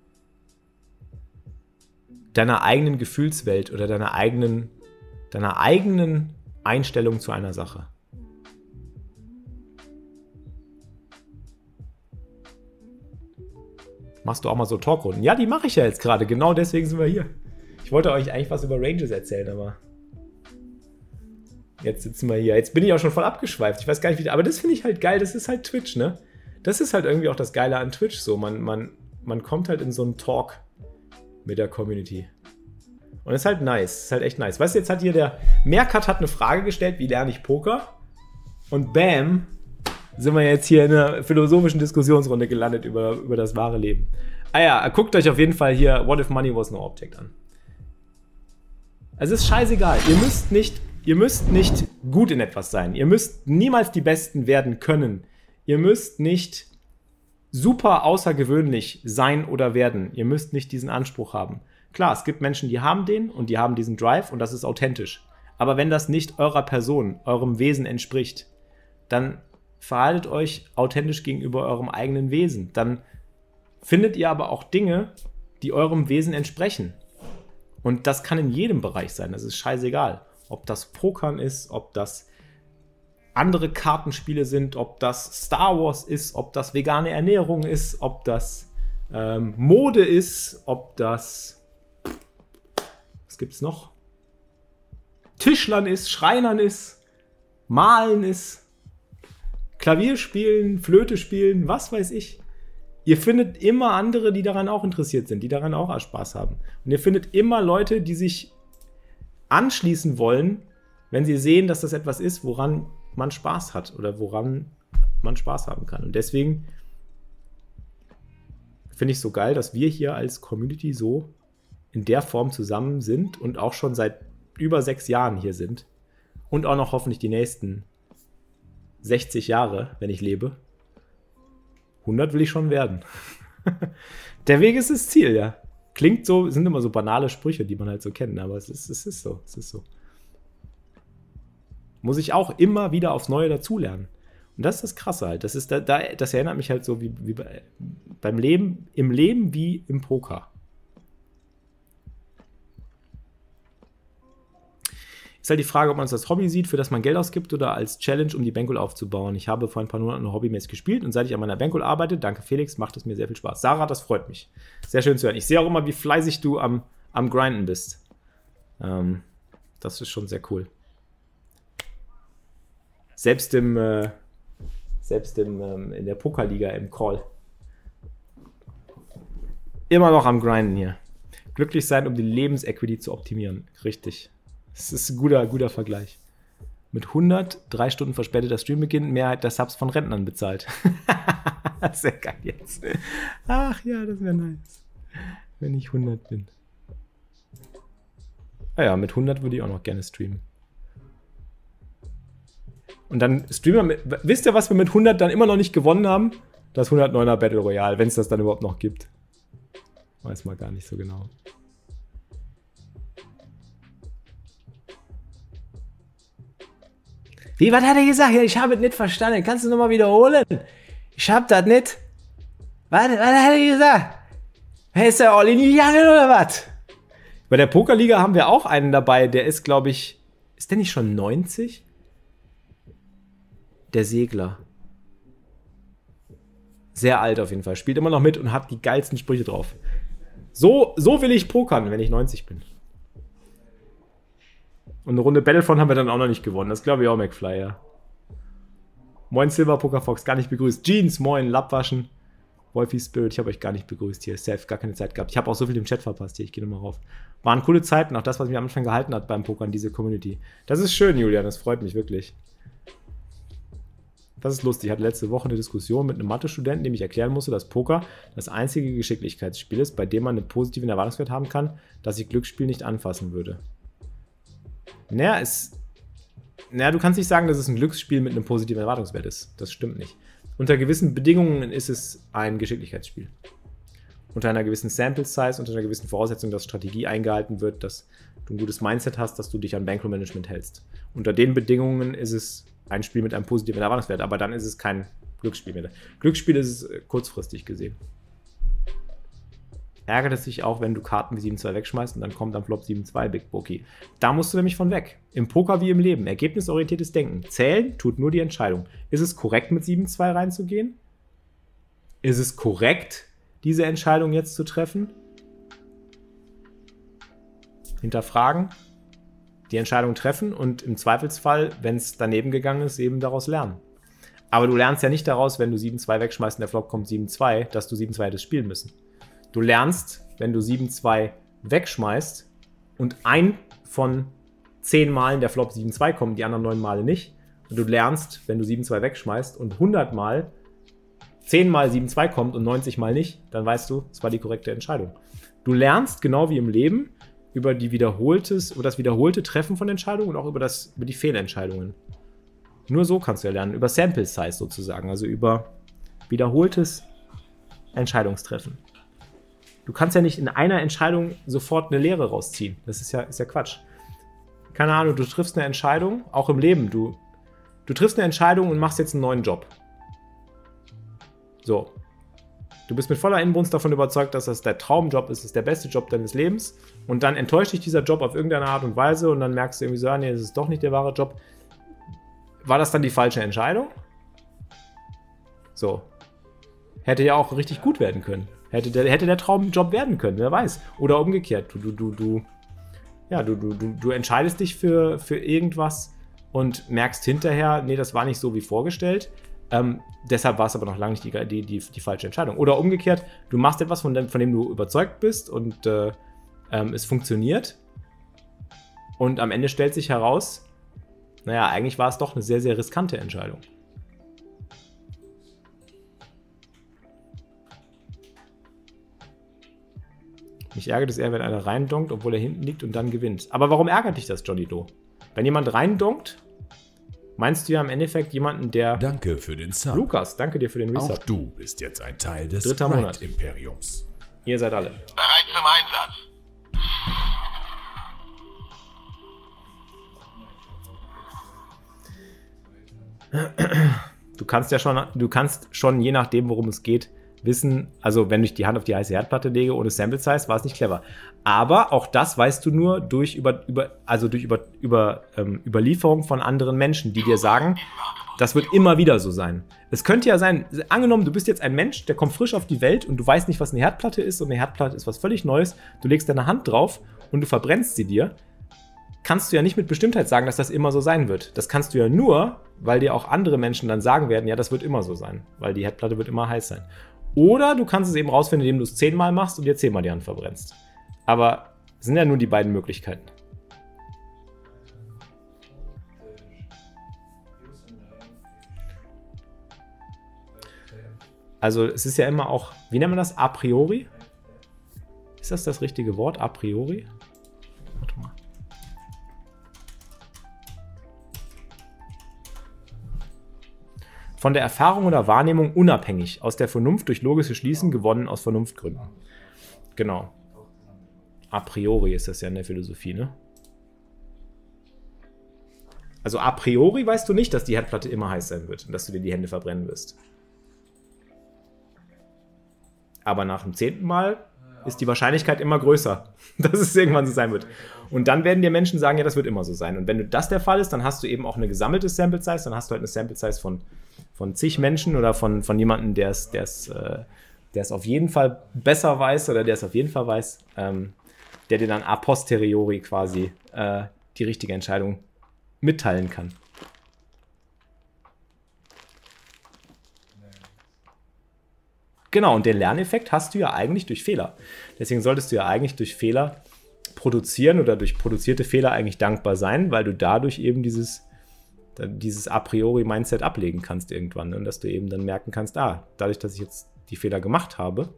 deiner eigenen Gefühlswelt oder deiner eigenen, deiner eigenen Einstellung zu einer Sache. Machst du auch mal so Talkrunden? Ja, die mache ich ja jetzt gerade. Genau deswegen sind wir hier. Ich wollte euch eigentlich was über Ranges erzählen, aber jetzt sitzen wir hier. Jetzt bin ich auch schon voll abgeschweift. Ich weiß gar nicht, wie. Aber das finde ich halt geil. Das ist halt Twitch, ne? Das ist halt irgendwie auch das Geile an Twitch. So, man, man, man kommt halt in so einen Talk mit der Community. Und ist halt nice. ist halt echt nice. Weißt du, jetzt hat hier der Meerkat hat eine Frage gestellt, wie lerne ich Poker? Und bam, sind wir jetzt hier in einer philosophischen Diskussionsrunde gelandet über, über das wahre Leben. Ah ja, guckt euch auf jeden Fall hier What if Money was no object an. Es ist scheißegal. Ihr müsst nicht, ihr müsst nicht gut in etwas sein. Ihr müsst niemals die Besten werden können. Ihr müsst nicht super außergewöhnlich sein oder werden. Ihr müsst nicht diesen Anspruch haben. Klar, es gibt Menschen, die haben den und die haben diesen Drive und das ist authentisch. Aber wenn das nicht eurer Person, eurem Wesen entspricht, dann verhaltet euch authentisch gegenüber eurem eigenen Wesen. Dann findet ihr aber auch Dinge, die eurem Wesen entsprechen. Und das kann in jedem Bereich sein. Das ist scheißegal. Ob das Pokern ist, ob das andere Kartenspiele sind, ob das Star Wars ist, ob das vegane Ernährung ist, ob das ähm, Mode ist, ob das was gibt's noch? Tischlern ist, Schreinern ist, Malen ist, Klavier spielen, Flöte spielen, was weiß ich. Ihr findet immer andere, die daran auch interessiert sind, die daran auch Spaß haben. Und ihr findet immer Leute, die sich anschließen wollen, wenn sie sehen, dass das etwas ist, woran man Spaß hat oder woran man Spaß haben kann. Und deswegen finde ich es so geil, dass wir hier als Community so in der Form zusammen sind und auch schon seit über sechs Jahren hier sind. Und auch noch hoffentlich die nächsten 60 Jahre, wenn ich lebe. 100 will ich schon werden. der Weg ist das Ziel, ja. Klingt so, sind immer so banale Sprüche, die man halt so kennt, aber es ist, es ist so, es ist so. Muss ich auch immer wieder aufs Neue dazulernen. Und das ist das Krasse halt. Das, ist da, da, das erinnert mich halt so wie, wie bei, beim Leben, im Leben wie im Poker. Ist halt die Frage, ob man es als Hobby sieht, für das man Geld ausgibt oder als Challenge, um die Bankroll aufzubauen. Ich habe vor ein paar Monaten hobbymäßig gespielt und seit ich an meiner Bankroll arbeite, danke Felix, macht es mir sehr viel Spaß. Sarah, das freut mich. Sehr schön zu hören. Ich sehe auch immer, wie fleißig du am, am Grinden bist. Ähm, das ist schon sehr cool. Selbst im, äh, selbst im, ähm, in der Pokerliga im Call. Immer noch am Grinden hier. Glücklich sein, um die Lebensequity zu optimieren. Richtig. Das ist ein guter, guter Vergleich. Mit 100, drei Stunden verspäteter Streambeginn, Mehrheit der Subs von Rentnern bezahlt. Sehr geil jetzt. Ach ja, das wäre nice. Wenn ich 100 bin. Ah ja, mit 100 würde ich auch noch gerne streamen. Und dann streamen wir mit, Wisst ihr, was wir mit 100 dann immer noch nicht gewonnen haben? Das 109er Battle Royale, wenn es das dann überhaupt noch gibt. Weiß man gar nicht so genau. Wie, was hat er gesagt? Ich habe es nicht verstanden. Kannst du nochmal wiederholen? Ich hab das nicht. Was, was hat er gesagt? Hey, ist der All in gegangen oder was? Bei der Pokerliga haben wir auch einen dabei, der ist, glaube ich, ist der nicht schon 90? Der Segler. Sehr alt auf jeden Fall. Spielt immer noch mit und hat die geilsten Sprüche drauf. So, so will ich pokern, wenn ich 90 bin. Und eine Runde Battlefront haben wir dann auch noch nicht gewonnen. Das glaube ich auch McFly, ja. Moin Silver Poker Fox, gar nicht begrüßt. Jeans, moin, Lappwaschen. Wolfie Spirit, ich habe euch gar nicht begrüßt hier. Safe, gar keine Zeit gehabt. Ich habe auch so viel im Chat verpasst hier. Ich gehe nochmal rauf. Waren coole Zeiten, auch das, was mich am Anfang gehalten hat beim Pokern, diese Community. Das ist schön, Julian, das freut mich wirklich. Das ist lustig. Ich hatte letzte Woche eine Diskussion mit einem Mathe-Studenten, dem ich erklären musste, dass Poker das einzige Geschicklichkeitsspiel ist, bei dem man einen positiven Erwartungswert haben kann, dass ich Glücksspiel nicht anfassen würde. Naja, es. Naja, du kannst nicht sagen, dass es ein Glücksspiel mit einem positiven Erwartungswert ist. Das stimmt nicht. Unter gewissen Bedingungen ist es ein Geschicklichkeitsspiel. Unter einer gewissen Sample Size, unter einer gewissen Voraussetzung, dass Strategie eingehalten wird, dass du ein gutes Mindset hast, dass du dich an Bankroll Management hältst. Unter den Bedingungen ist es ein Spiel mit einem positiven Erwartungswert, aber dann ist es kein Glücksspiel mehr. Glücksspiel ist es äh, kurzfristig gesehen ärgert es sich auch, wenn du Karten wie 7-2 wegschmeißt und dann kommt am Flop 7-2 Big Bookie. Da musst du nämlich von weg. Im Poker wie im Leben. Ergebnisorientiertes Denken. Zählen tut nur die Entscheidung. Ist es korrekt, mit 7-2 reinzugehen? Ist es korrekt, diese Entscheidung jetzt zu treffen? Hinterfragen, die Entscheidung treffen und im Zweifelsfall, wenn es daneben gegangen ist, eben daraus lernen. Aber du lernst ja nicht daraus, wenn du 7-2 wegschmeißt und der Flop kommt 7-2, dass du 7-2 hättest spielen müssen. Du lernst, wenn du 7-2 wegschmeißt und ein von 10 Malen der Flop 7-2 kommt, die anderen 9 Male nicht. Und du lernst, wenn du 7-2 wegschmeißt und 100 Mal 10 Mal 7-2 kommt und 90 Mal nicht, dann weißt du, es war die korrekte Entscheidung. Du lernst, genau wie im Leben, über, die wiederholtes, über das wiederholte Treffen von Entscheidungen und auch über, das, über die Fehlentscheidungen. Nur so kannst du ja lernen, über Sample Size sozusagen, also über wiederholtes Entscheidungstreffen. Du kannst ja nicht in einer Entscheidung sofort eine Lehre rausziehen. Das ist ja, ist ja Quatsch. Keine Ahnung, du triffst eine Entscheidung, auch im Leben. Du, du triffst eine Entscheidung und machst jetzt einen neuen Job. So. Du bist mit voller Inbrunst davon überzeugt, dass das der Traumjob ist, ist der beste Job deines Lebens. Und dann enttäuscht dich dieser Job auf irgendeine Art und Weise und dann merkst du irgendwie so, ah, nee, das ist doch nicht der wahre Job. War das dann die falsche Entscheidung? So. Hätte ja auch richtig gut werden können. Hätte der, hätte der Traumjob werden können, wer weiß. Oder umgekehrt. Du, du, du, du, ja, du, du, du, du entscheidest dich für, für irgendwas und merkst hinterher, nee, das war nicht so wie vorgestellt. Ähm, deshalb war es aber noch lange nicht die, die, die, die, falsche Entscheidung. Oder umgekehrt, du machst etwas, von dem, von dem du überzeugt bist und äh, ähm, es funktioniert. Und am Ende stellt sich heraus, naja, eigentlich war es doch eine sehr, sehr riskante Entscheidung. Mich ärgert es eher, wenn einer reindonkt, obwohl er hinten liegt und dann gewinnt. Aber warum ärgert dich das, Johnny Doe? Wenn jemand reindonkt, meinst du ja im Endeffekt jemanden, der. Danke für den Sub. Lukas, danke dir für den Resub. Auch du bist jetzt ein Teil des Dritter Monat. Imperiums. Ihr seid alle. Bereit zum Einsatz. Du kannst ja schon, du kannst schon, je nachdem, worum es geht, wissen, also wenn ich die Hand auf die heiße Herdplatte lege ohne Sample Size, war es nicht clever. Aber auch das weißt du nur durch über, über also durch über, über ähm, Überlieferung von anderen Menschen, die dir sagen, das wird immer wieder so sein. Es könnte ja sein, angenommen, du bist jetzt ein Mensch, der kommt frisch auf die Welt und du weißt nicht, was eine Herdplatte ist und eine Herdplatte ist was völlig Neues. Du legst deine Hand drauf und du verbrennst sie dir. Kannst du ja nicht mit Bestimmtheit sagen, dass das immer so sein wird. Das kannst du ja nur, weil dir auch andere Menschen dann sagen werden, ja, das wird immer so sein, weil die Herdplatte wird immer heiß sein. Oder du kannst es eben rausfinden, indem du es zehnmal machst und dir zehnmal die Hand verbrennst. Aber es sind ja nur die beiden Möglichkeiten. Also es ist ja immer auch, wie nennt man das? A priori? Ist das das richtige Wort? A priori? Von der Erfahrung oder Wahrnehmung unabhängig, aus der Vernunft durch logische Schließen gewonnen aus Vernunftgründen. Genau. A priori ist das ja in der Philosophie, ne? Also a priori weißt du nicht, dass die Herdplatte immer heiß sein wird und dass du dir die Hände verbrennen wirst. Aber nach dem zehnten Mal ist die Wahrscheinlichkeit immer größer, dass es irgendwann so sein wird. Und dann werden dir Menschen sagen, ja, das wird immer so sein. Und wenn das der Fall ist, dann hast du eben auch eine gesammelte Sample Size, dann hast du halt eine Sample Size von, von zig Menschen oder von, von jemandem, der es, der es, äh, der es auf jeden Fall besser weiß oder der es auf jeden Fall weiß, ähm, der dir dann a posteriori quasi äh, die richtige Entscheidung mitteilen kann. Genau, und den Lerneffekt hast du ja eigentlich durch Fehler. Deswegen solltest du ja eigentlich durch Fehler produzieren oder durch produzierte Fehler eigentlich dankbar sein, weil du dadurch eben dieses, dieses a priori Mindset ablegen kannst irgendwann. Ne? Und dass du eben dann merken kannst, ah, dadurch, dass ich jetzt die Fehler gemacht habe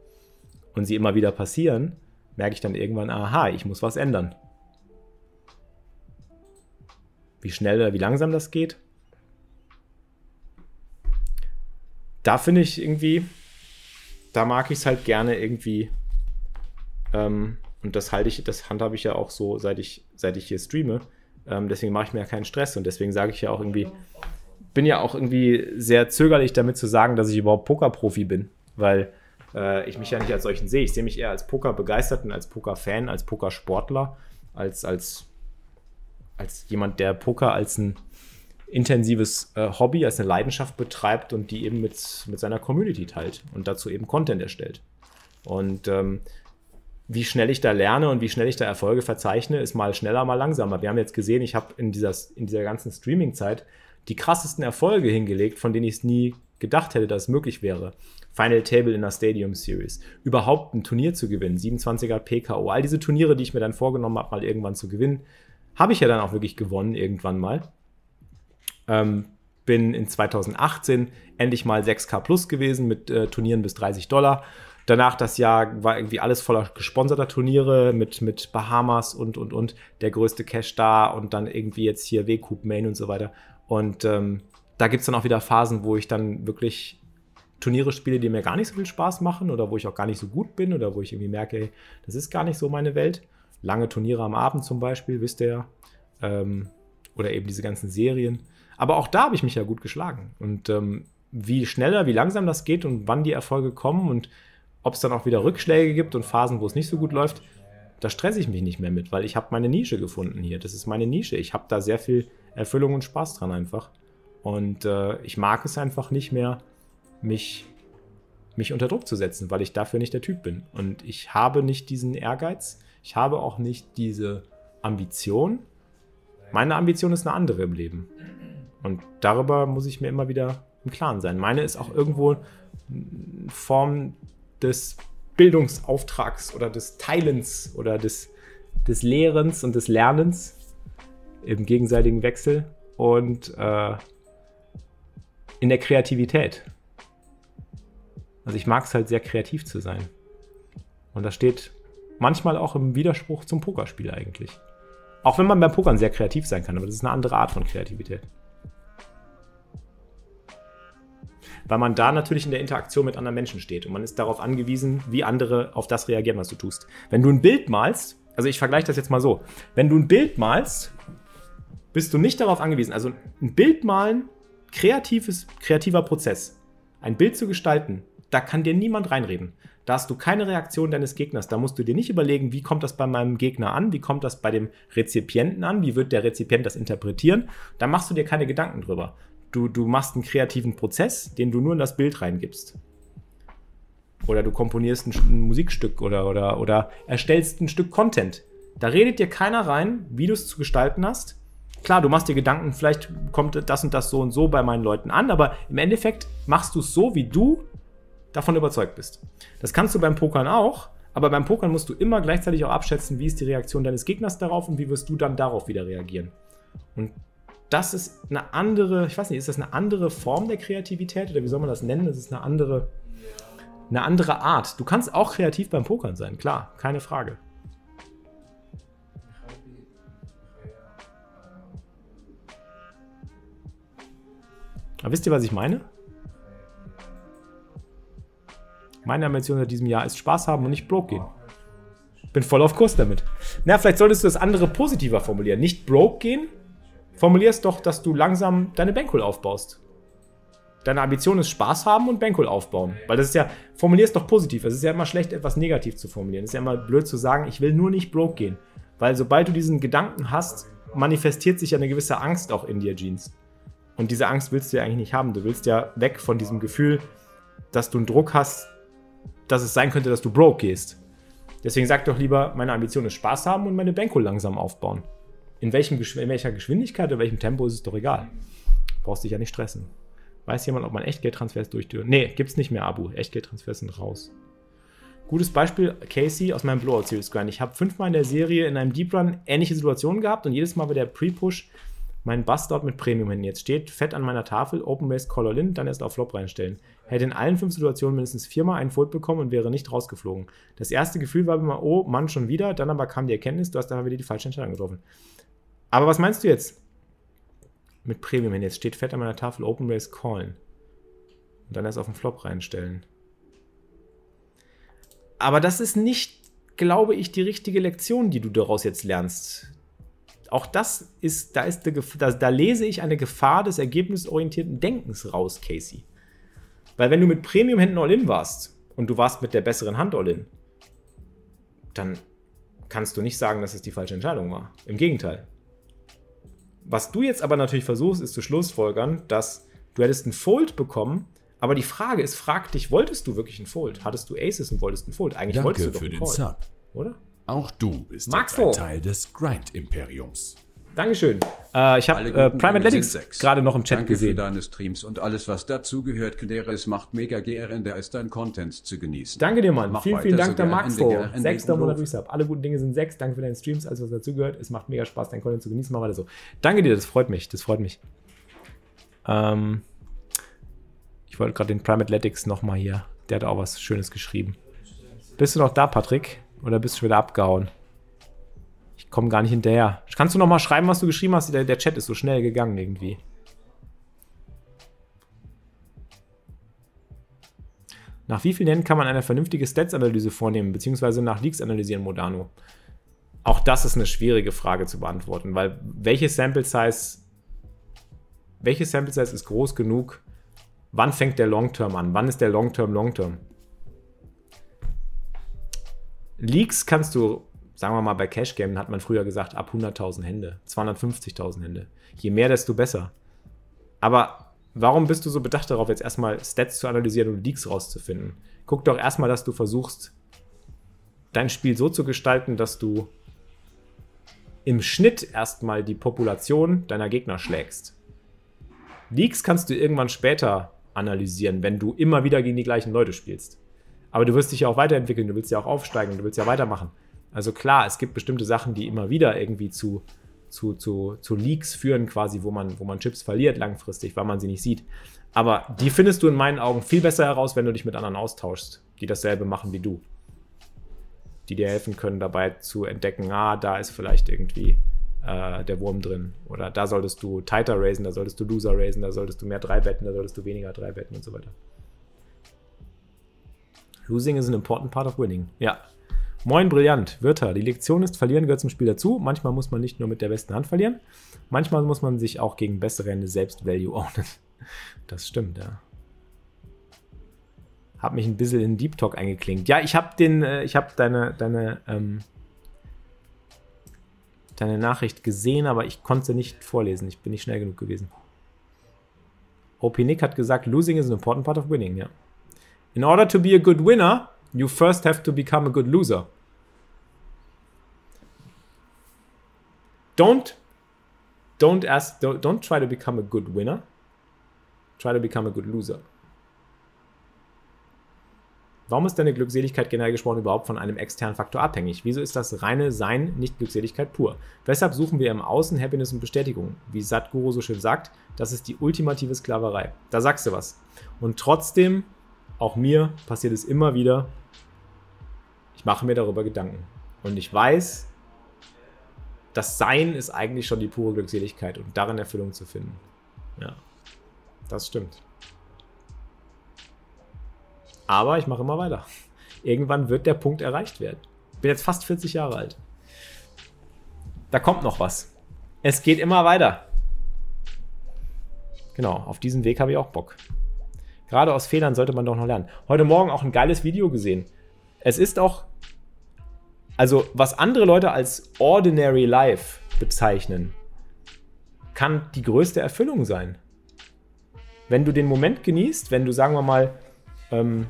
und sie immer wieder passieren, merke ich dann irgendwann, aha, ich muss was ändern. Wie schnell oder wie langsam das geht. Da finde ich irgendwie, da mag ich es halt gerne irgendwie. Ähm, und das halte ich, das handhabe ich ja auch so, seit ich, seit ich hier streame. Ähm, deswegen mache ich mir ja keinen Stress und deswegen sage ich ja auch irgendwie, bin ja auch irgendwie sehr zögerlich damit zu sagen, dass ich überhaupt Pokerprofi bin, weil äh, ich mich ja nicht als solchen sehe. Ich sehe mich eher als Pokerbegeisterten, als Pokerfan, als Pokersportler, als, als, als jemand, der Poker als ein intensives äh, Hobby, als eine Leidenschaft betreibt und die eben mit, mit seiner Community teilt und dazu eben Content erstellt. Und ähm, wie schnell ich da lerne und wie schnell ich da Erfolge verzeichne, ist mal schneller, mal langsamer. Wir haben jetzt gesehen, ich habe in dieser, in dieser ganzen Streaming-Zeit die krassesten Erfolge hingelegt, von denen ich es nie gedacht hätte, dass es möglich wäre. Final Table in der Stadium Series. Überhaupt ein Turnier zu gewinnen, 27er PKO. All diese Turniere, die ich mir dann vorgenommen habe, mal irgendwann zu gewinnen, habe ich ja dann auch wirklich gewonnen, irgendwann mal. Ähm, bin in 2018 endlich mal 6K plus gewesen mit äh, Turnieren bis 30 Dollar. Danach das Jahr war irgendwie alles voller gesponserter Turniere mit, mit Bahamas und, und, und der größte Cash da und dann irgendwie jetzt hier W-Coup Main und so weiter. Und ähm, da gibt es dann auch wieder Phasen, wo ich dann wirklich Turniere spiele, die mir gar nicht so viel Spaß machen oder wo ich auch gar nicht so gut bin oder wo ich irgendwie merke, ey, das ist gar nicht so meine Welt. Lange Turniere am Abend zum Beispiel, wisst ihr ja. Ähm, oder eben diese ganzen Serien. Aber auch da habe ich mich ja gut geschlagen. Und ähm, wie schneller, wie langsam das geht und wann die Erfolge kommen und ob es dann auch wieder Rückschläge gibt und Phasen, wo es nicht so gut läuft, da stresse ich mich nicht mehr mit, weil ich habe meine Nische gefunden hier. Das ist meine Nische. Ich habe da sehr viel Erfüllung und Spaß dran einfach. Und äh, ich mag es einfach nicht mehr, mich, mich unter Druck zu setzen, weil ich dafür nicht der Typ bin. Und ich habe nicht diesen Ehrgeiz. Ich habe auch nicht diese Ambition. Meine Ambition ist eine andere im Leben. Und darüber muss ich mir immer wieder im Klaren sein. Meine ist auch irgendwo eine Form des Bildungsauftrags oder des Teilens oder des, des Lehrens und des Lernens im gegenseitigen Wechsel und äh, in der Kreativität. Also ich mag es halt sehr kreativ zu sein. Und das steht manchmal auch im Widerspruch zum Pokerspiel eigentlich. Auch wenn man beim Pokern sehr kreativ sein kann, aber das ist eine andere Art von Kreativität. Weil man da natürlich in der Interaktion mit anderen Menschen steht und man ist darauf angewiesen, wie andere auf das reagieren, was du tust. Wenn du ein Bild malst, also ich vergleiche das jetzt mal so, wenn du ein Bild malst, bist du nicht darauf angewiesen. Also ein Bild malen, kreatives, kreativer Prozess. Ein Bild zu gestalten, da kann dir niemand reinreden. Da hast du keine Reaktion deines Gegners. Da musst du dir nicht überlegen, wie kommt das bei meinem Gegner an, wie kommt das bei dem Rezipienten an, wie wird der Rezipient das interpretieren. Da machst du dir keine Gedanken drüber. Du, du machst einen kreativen Prozess, den du nur in das Bild reingibst. Oder du komponierst ein, ein Musikstück oder, oder, oder erstellst ein Stück Content. Da redet dir keiner rein, wie du es zu gestalten hast. Klar, du machst dir Gedanken, vielleicht kommt das und das so und so bei meinen Leuten an, aber im Endeffekt machst du es so, wie du davon überzeugt bist. Das kannst du beim Pokern auch, aber beim Pokern musst du immer gleichzeitig auch abschätzen, wie ist die Reaktion deines Gegners darauf und wie wirst du dann darauf wieder reagieren. Und das ist eine andere, ich weiß nicht, ist das eine andere Form der Kreativität oder wie soll man das nennen? Das ist eine andere, eine andere Art. Du kannst auch kreativ beim Pokern sein, klar, keine Frage. Aber wisst ihr, was ich meine? Meine Ambition seit diesem Jahr ist Spaß haben und nicht broke gehen. Bin voll auf Kurs damit. Na, vielleicht solltest du das andere positiver formulieren. Nicht broke gehen. Formulier es doch, dass du langsam deine Bankroll aufbaust. Deine Ambition ist Spaß haben und Bankroll aufbauen. Weil das ist ja, formulier es doch positiv. Es ist ja immer schlecht, etwas negativ zu formulieren. Es ist ja immer blöd zu sagen, ich will nur nicht broke gehen. Weil sobald du diesen Gedanken hast, manifestiert sich ja eine gewisse Angst auch in dir, Jeans. Und diese Angst willst du ja eigentlich nicht haben. Du willst ja weg von diesem Gefühl, dass du einen Druck hast, dass es sein könnte, dass du broke gehst. Deswegen sag doch lieber, meine Ambition ist Spaß haben und meine Bankroll langsam aufbauen. In, welchem, in welcher Geschwindigkeit oder welchem Tempo ist es doch egal. Brauchst dich ja nicht stressen. Weiß jemand, ob man Echtgeldtransfers durchführt? Nee, gibt's nicht mehr, Abu. Echtgeldtransfers sind raus. Gutes Beispiel, Casey aus meinem Blowout Series Grind. Ich habe fünfmal in der Serie in einem Deep Run ähnliche Situationen gehabt und jedes Mal bei der Pre-Push mein Bass dort mit Premium hin. Jetzt steht fett an meiner Tafel, Open Race Call All In, dann erst auf Flop reinstellen. Hätte in allen fünf Situationen mindestens viermal einen Fold bekommen und wäre nicht rausgeflogen. Das erste Gefühl war immer, oh Mann, schon wieder. Dann aber kam die Erkenntnis, du hast da wieder die falsche Entscheidung getroffen. Aber was meinst du jetzt? Mit Premium hin. Jetzt steht fett an meiner Tafel Open Race Callen. Und dann erst auf den Flop reinstellen. Aber das ist nicht, glaube ich, die richtige Lektion, die du daraus jetzt lernst auch das ist, da, ist da, da lese ich eine Gefahr des ergebnisorientierten Denkens raus, Casey. Weil wenn du mit Premium-Händen All-In warst und du warst mit der besseren Hand All-In, dann kannst du nicht sagen, dass es die falsche Entscheidung war. Im Gegenteil. Was du jetzt aber natürlich versuchst, ist zu schlussfolgern, dass du hättest einen Fold bekommen, aber die Frage ist, frag dich, wolltest du wirklich einen Fold? Hattest du Aces und wolltest einen Fold? Eigentlich Danke wolltest du doch für einen den Call, Sub. oder? Auch du bist jetzt ein? Teil des Grind-Imperiums. Dankeschön. Äh, ich habe äh, Prime Athletics gerade noch im Chat Danke gesehen. für deine Streams und alles, was dazugehört. Es macht mega GRND, als dein Content zu genießen. Danke dir, Mann. Mach vielen, vielen Dank, der. Maxo. Ende, Sechster Monat. Resub. Alle guten Dinge sind sechs. Danke für deine Streams, alles, was dazugehört. Es macht mega Spaß, dein Content zu genießen. Mach weiter so. Danke dir, das freut mich. Das freut mich. Ähm, ich wollte gerade den Prime Athletics nochmal hier. Der hat auch was Schönes geschrieben. Bist du noch da, Patrick? Oder bist du schon wieder abgehauen? Ich komme gar nicht hinterher. Kannst du nochmal schreiben, was du geschrieben hast? Der, der Chat ist so schnell gegangen irgendwie. Nach wie vielen Händen kann man eine vernünftige Stats-Analyse vornehmen, beziehungsweise nach Leaks analysieren, Modano? Auch das ist eine schwierige Frage zu beantworten, weil welche Sample Size, welche Sample Size ist groß genug? Wann fängt der Long-Term an? Wann ist der Long-Term Long-Term? Leaks kannst du, sagen wir mal, bei Cash Game hat man früher gesagt, ab 100.000 Hände, 250.000 Hände. Je mehr, desto besser. Aber warum bist du so bedacht darauf, jetzt erstmal Stats zu analysieren und Leaks rauszufinden? Guck doch erstmal, dass du versuchst, dein Spiel so zu gestalten, dass du im Schnitt erstmal die Population deiner Gegner schlägst. Leaks kannst du irgendwann später analysieren, wenn du immer wieder gegen die gleichen Leute spielst. Aber du wirst dich ja auch weiterentwickeln, du willst ja auch aufsteigen, du willst ja weitermachen. Also klar, es gibt bestimmte Sachen, die immer wieder irgendwie zu, zu, zu, zu Leaks führen, quasi, wo man, wo man Chips verliert langfristig, weil man sie nicht sieht. Aber die findest du in meinen Augen viel besser heraus, wenn du dich mit anderen austauschst, die dasselbe machen wie du. Die dir helfen können, dabei zu entdecken, ah, da ist vielleicht irgendwie äh, der Wurm drin. Oder da solltest du tighter raisen, da solltest du loser raisen, da solltest du mehr drei betten, da solltest du weniger drei betten und so weiter. Losing is an important part of winning. Ja. Moin, brillant. Wirter. Die Lektion ist, verlieren gehört zum Spiel dazu. Manchmal muss man nicht nur mit der besten Hand verlieren. Manchmal muss man sich auch gegen bessere Hände selbst Value ownen. Das stimmt, ja. Hab mich ein bisschen in Deep Talk eingeklinkt. Ja, ich habe den, äh, ich habe deine, deine, ähm, deine Nachricht gesehen, aber ich konnte sie nicht vorlesen. Ich bin nicht schnell genug gewesen. OP Nick hat gesagt, losing is an important part of winning, ja. In order to be a good winner, you first have to become a good loser. Don't don't ask don't, don't try to become a good winner. Try to become a good loser. Warum ist deine Glückseligkeit generell gesprochen überhaupt von einem externen Faktor abhängig? Wieso ist das reine Sein nicht Glückseligkeit pur? Weshalb suchen wir im Außen Happiness und Bestätigung? Wie Sadhguru so schön sagt, das ist die ultimative Sklaverei. Da sagst du was. Und trotzdem, auch mir passiert es immer wieder, ich mache mir darüber Gedanken. Und ich weiß, das Sein ist eigentlich schon die pure Glückseligkeit und darin Erfüllung zu finden. Ja, das stimmt. Aber ich mache immer weiter. Irgendwann wird der Punkt erreicht werden. Ich bin jetzt fast 40 Jahre alt. Da kommt noch was. Es geht immer weiter. Genau, auf diesen Weg habe ich auch Bock. Gerade aus Fehlern sollte man doch noch lernen. Heute Morgen auch ein geiles Video gesehen. Es ist auch, also was andere Leute als ordinary life bezeichnen, kann die größte Erfüllung sein. Wenn du den Moment genießt, wenn du, sagen wir mal, ähm,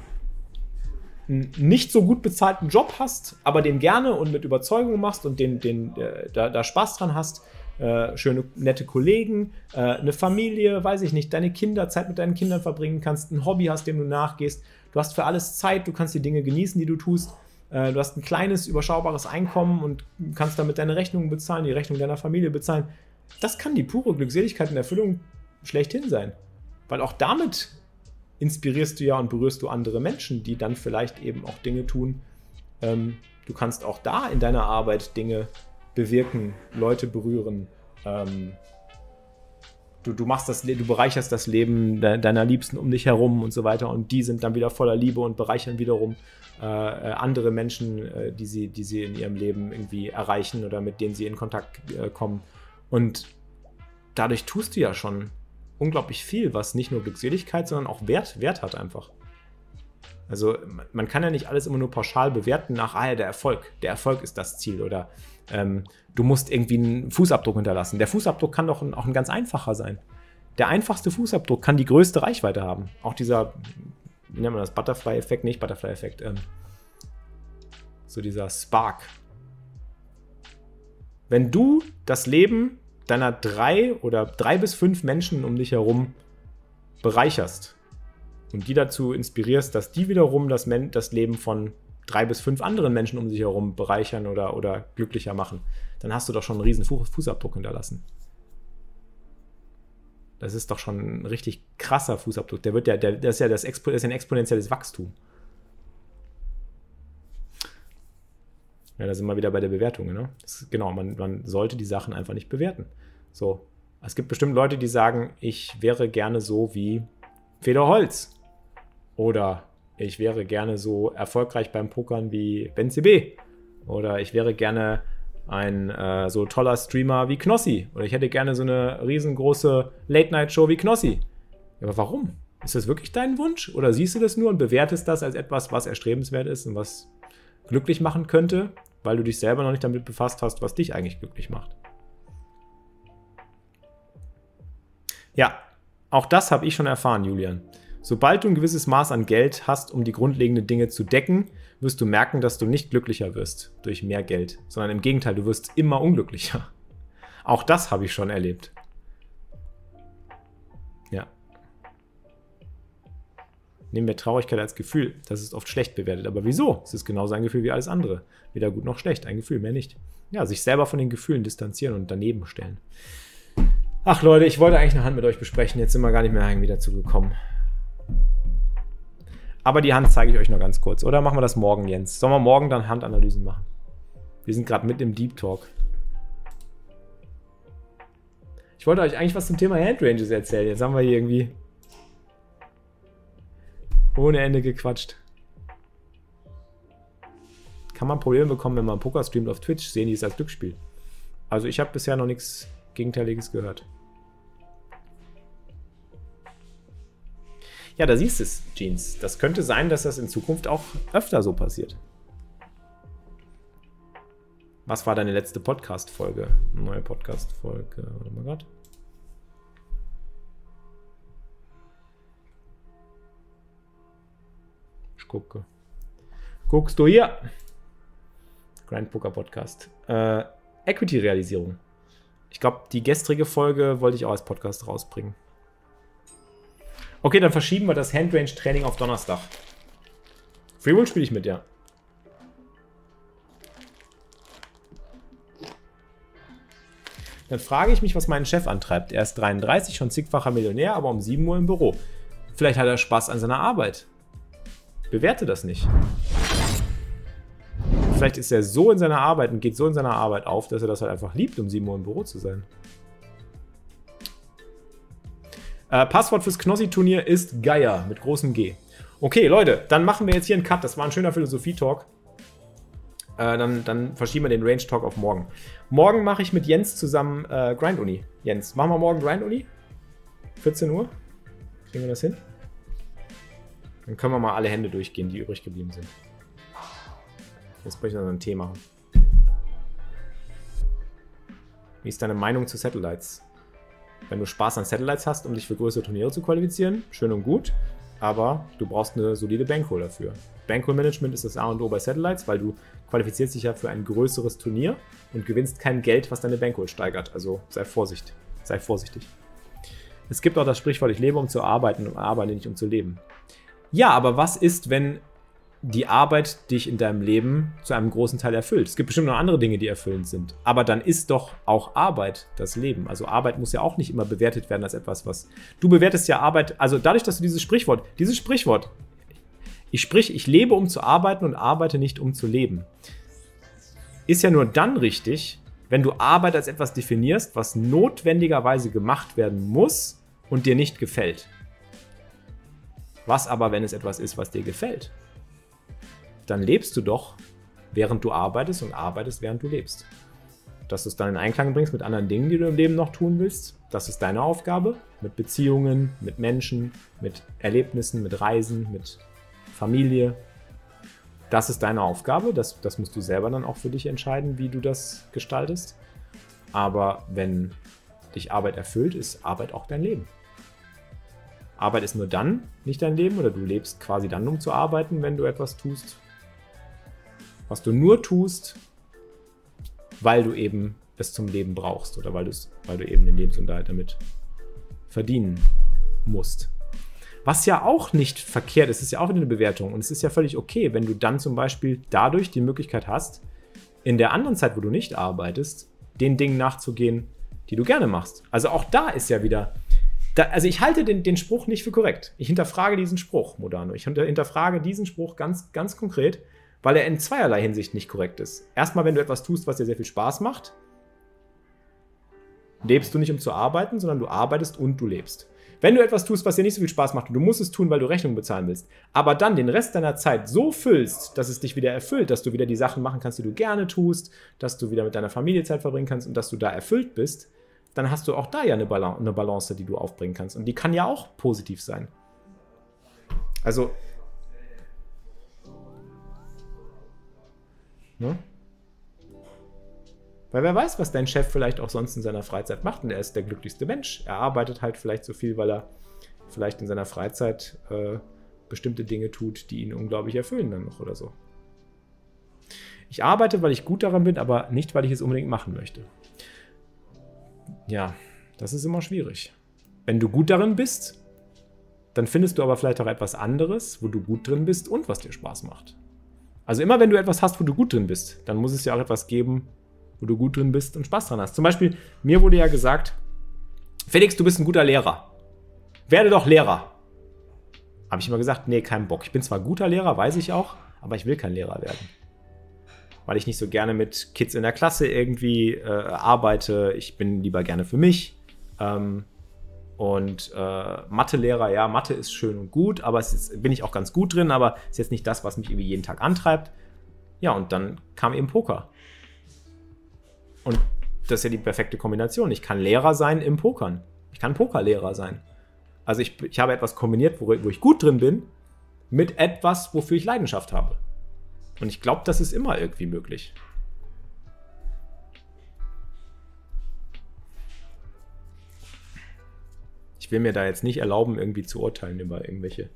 einen nicht so gut bezahlten Job hast, aber den gerne und mit Überzeugung machst und den, den, äh, da, da, Spaß dran hast, äh, schöne, nette Kollegen, äh, eine Familie, weiß ich nicht, deine Kinder, Zeit mit deinen Kindern verbringen kannst, ein Hobby hast, dem du nachgehst. Du hast für alles Zeit, du kannst die Dinge genießen, die du tust. Äh, du hast ein kleines, überschaubares Einkommen und kannst damit deine Rechnungen bezahlen, die Rechnung deiner Familie bezahlen. Das kann die pure Glückseligkeit und Erfüllung schlechthin sein. Weil auch damit inspirierst du ja und berührst du andere Menschen, die dann vielleicht eben auch Dinge tun. Ähm, du kannst auch da in deiner Arbeit Dinge bewirken, Leute berühren. Ähm, du, du machst das, du bereicherst das Leben de deiner Liebsten um dich herum und so weiter und die sind dann wieder voller Liebe und bereichern wiederum äh, äh, andere Menschen, äh, die, sie, die sie in ihrem Leben irgendwie erreichen oder mit denen sie in Kontakt äh, kommen. Und dadurch tust du ja schon unglaublich viel, was nicht nur Glückseligkeit, sondern auch Wert, Wert hat einfach. Also man kann ja nicht alles immer nur pauschal bewerten nach, ah ja, der Erfolg, der Erfolg ist das Ziel oder ähm, du musst irgendwie einen Fußabdruck hinterlassen. Der Fußabdruck kann doch ein, auch ein ganz einfacher sein. Der einfachste Fußabdruck kann die größte Reichweite haben. Auch dieser, wie nennt man das, Butterfly-Effekt, nicht Butterfly-Effekt, ähm, so dieser Spark. Wenn du das Leben deiner drei oder drei bis fünf Menschen um dich herum bereicherst und die dazu inspirierst, dass die wiederum das, Men das Leben von drei bis fünf anderen Menschen um sich herum bereichern oder, oder glücklicher machen, dann hast du doch schon einen riesen Fußabdruck hinterlassen. Das ist doch schon ein richtig krasser Fußabdruck. Der wird ja, der, das ist ja das, Expo, das ist ein exponentielles Wachstum. Ja, da sind wir wieder bei der Bewertung. Ne? Das, genau, man, man sollte die Sachen einfach nicht bewerten. So. Es gibt bestimmt Leute, die sagen, ich wäre gerne so wie Feder Holz. Oder ich wäre gerne so erfolgreich beim Pokern wie Ben CB. Oder ich wäre gerne ein äh, so toller Streamer wie Knossi. Oder ich hätte gerne so eine riesengroße Late-Night-Show wie Knossi. Aber warum? Ist das wirklich dein Wunsch? Oder siehst du das nur und bewertest das als etwas, was erstrebenswert ist und was glücklich machen könnte? weil du dich selber noch nicht damit befasst hast, was dich eigentlich glücklich macht. Ja, auch das habe ich schon erfahren, Julian. Sobald du ein gewisses Maß an Geld hast, um die grundlegenden Dinge zu decken, wirst du merken, dass du nicht glücklicher wirst durch mehr Geld, sondern im Gegenteil, du wirst immer unglücklicher. Auch das habe ich schon erlebt. nehmen wir Traurigkeit als Gefühl. Das ist oft schlecht bewertet. Aber wieso? Es ist genauso ein Gefühl wie alles andere. Weder gut noch schlecht. Ein Gefühl, mehr nicht. Ja, sich selber von den Gefühlen distanzieren und daneben stellen. Ach Leute, ich wollte eigentlich eine Hand mit euch besprechen. Jetzt sind wir gar nicht mehr irgendwie dazu gekommen. Aber die Hand zeige ich euch noch ganz kurz. Oder machen wir das morgen, Jens? Sollen wir morgen dann Handanalysen machen? Wir sind gerade mit im Deep Talk. Ich wollte euch eigentlich was zum Thema Handranges erzählen. Jetzt haben wir hier irgendwie ohne Ende gequatscht. Kann man Probleme bekommen, wenn man Poker streamt auf Twitch? Sehen die es als Glücksspiel? Also ich habe bisher noch nichts Gegenteiliges gehört. Ja, da siehst du es, Jeans. Das könnte sein, dass das in Zukunft auch öfter so passiert. Was war deine letzte Podcast-Folge? Neue Podcast-Folge. Warte mal gerade. Ich gucke. Guckst du hier? Grand Poker Podcast. Äh, Equity-Realisierung. Ich glaube, die gestrige Folge wollte ich auch als Podcast rausbringen. Okay, dann verschieben wir das Handrange-Training auf Donnerstag. Freewood spiele ich mit, ja. Dann frage ich mich, was meinen Chef antreibt. Er ist 33, schon zigfacher Millionär, aber um 7 Uhr im Büro. Vielleicht hat er Spaß an seiner Arbeit. Bewerte das nicht. Vielleicht ist er so in seiner Arbeit und geht so in seiner Arbeit auf, dass er das halt einfach liebt, um 7 Uhr im Büro zu sein. Äh, Passwort fürs Knossi-Turnier ist Geier mit großem G. Okay, Leute, dann machen wir jetzt hier einen Cut. Das war ein schöner Philosophie-Talk. Äh, dann, dann, verschieben wir den Range Talk auf morgen. Morgen mache ich mit Jens zusammen äh, Grind Uni. Jens, machen wir morgen Grind Uni? 14 Uhr? Kriegen wir das hin? Dann können wir mal alle Hände durchgehen, die übrig geblieben sind. Jetzt möchte ich noch ein Thema. Wie ist deine Meinung zu Satellites? Wenn du Spaß an Satellites hast, um dich für größere Turniere zu qualifizieren, schön und gut, aber du brauchst eine solide Bankroll dafür. Bankroll-Management ist das A und O bei Satellites, weil du qualifizierst dich ja für ein größeres Turnier und gewinnst kein Geld, was deine Bankroll steigert. Also sei vorsichtig. Sei vorsichtig. Es gibt auch das Sprichwort, ich lebe um zu arbeiten und arbeite nicht um zu leben. Ja, aber was ist, wenn die Arbeit dich in deinem Leben zu einem großen Teil erfüllt. Es gibt bestimmt noch andere Dinge, die erfüllend sind. Aber dann ist doch auch Arbeit das Leben. Also Arbeit muss ja auch nicht immer bewertet werden als etwas, was. Du bewertest ja Arbeit, also dadurch, dass du dieses Sprichwort, dieses Sprichwort, ich sprich, ich lebe, um zu arbeiten und arbeite nicht, um zu leben, ist ja nur dann richtig, wenn du Arbeit als etwas definierst, was notwendigerweise gemacht werden muss und dir nicht gefällt. Was aber, wenn es etwas ist, was dir gefällt? Dann lebst du doch, während du arbeitest und arbeitest, während du lebst. Dass du es dann in Einklang bringst mit anderen Dingen, die du im Leben noch tun willst, das ist deine Aufgabe. Mit Beziehungen, mit Menschen, mit Erlebnissen, mit Reisen, mit Familie. Das ist deine Aufgabe. Das, das musst du selber dann auch für dich entscheiden, wie du das gestaltest. Aber wenn dich Arbeit erfüllt, ist Arbeit auch dein Leben. Arbeit ist nur dann nicht dein Leben oder du lebst quasi dann, um zu arbeiten, wenn du etwas tust, was du nur tust, weil du eben es zum Leben brauchst oder weil, weil du eben den Lebensunterhalt damit verdienen musst. Was ja auch nicht verkehrt ist, ist ja auch eine Bewertung. Und es ist ja völlig okay, wenn du dann zum Beispiel dadurch die Möglichkeit hast, in der anderen Zeit, wo du nicht arbeitest, den Dingen nachzugehen, die du gerne machst. Also auch da ist ja wieder. Da, also ich halte den, den Spruch nicht für korrekt. Ich hinterfrage diesen Spruch, Modano. Ich hinterfrage diesen Spruch ganz, ganz konkret weil er in zweierlei Hinsicht nicht korrekt ist. Erstmal, wenn du etwas tust, was dir sehr viel Spaß macht, lebst du nicht, um zu arbeiten, sondern du arbeitest und du lebst. Wenn du etwas tust, was dir nicht so viel Spaß macht und du musst es tun, weil du Rechnungen bezahlen willst, aber dann den Rest deiner Zeit so füllst, dass es dich wieder erfüllt, dass du wieder die Sachen machen kannst, die du gerne tust, dass du wieder mit deiner Familie Zeit verbringen kannst und dass du da erfüllt bist, dann hast du auch da ja eine Balance, eine Balance die du aufbringen kannst. Und die kann ja auch positiv sein. Also Ne? Weil wer weiß, was dein Chef vielleicht auch sonst in seiner Freizeit macht. Und er ist der glücklichste Mensch. Er arbeitet halt vielleicht so viel, weil er vielleicht in seiner Freizeit äh, bestimmte Dinge tut, die ihn unglaublich erfüllen dann noch oder so. Ich arbeite, weil ich gut daran bin, aber nicht, weil ich es unbedingt machen möchte. Ja, das ist immer schwierig. Wenn du gut darin bist, dann findest du aber vielleicht auch etwas anderes, wo du gut drin bist und was dir Spaß macht. Also immer wenn du etwas hast, wo du gut drin bist, dann muss es ja auch etwas geben, wo du gut drin bist und Spaß dran hast. Zum Beispiel, mir wurde ja gesagt, Felix, du bist ein guter Lehrer. Werde doch Lehrer. Habe ich immer gesagt, nee, kein Bock. Ich bin zwar guter Lehrer, weiß ich auch, aber ich will kein Lehrer werden. Weil ich nicht so gerne mit Kids in der Klasse irgendwie äh, arbeite. Ich bin lieber gerne für mich. Ähm, und äh, Mathelehrer, ja, Mathe ist schön und gut, aber es ist, bin ich auch ganz gut drin, aber ist jetzt nicht das, was mich irgendwie jeden Tag antreibt. Ja, und dann kam eben Poker. Und das ist ja die perfekte Kombination. Ich kann Lehrer sein im Pokern. Ich kann Pokerlehrer sein. Also ich, ich habe etwas kombiniert, wo, wo ich gut drin bin, mit etwas, wofür ich Leidenschaft habe. Und ich glaube, das ist immer irgendwie möglich. Ich will mir da jetzt nicht erlauben, irgendwie zu urteilen über irgendwelche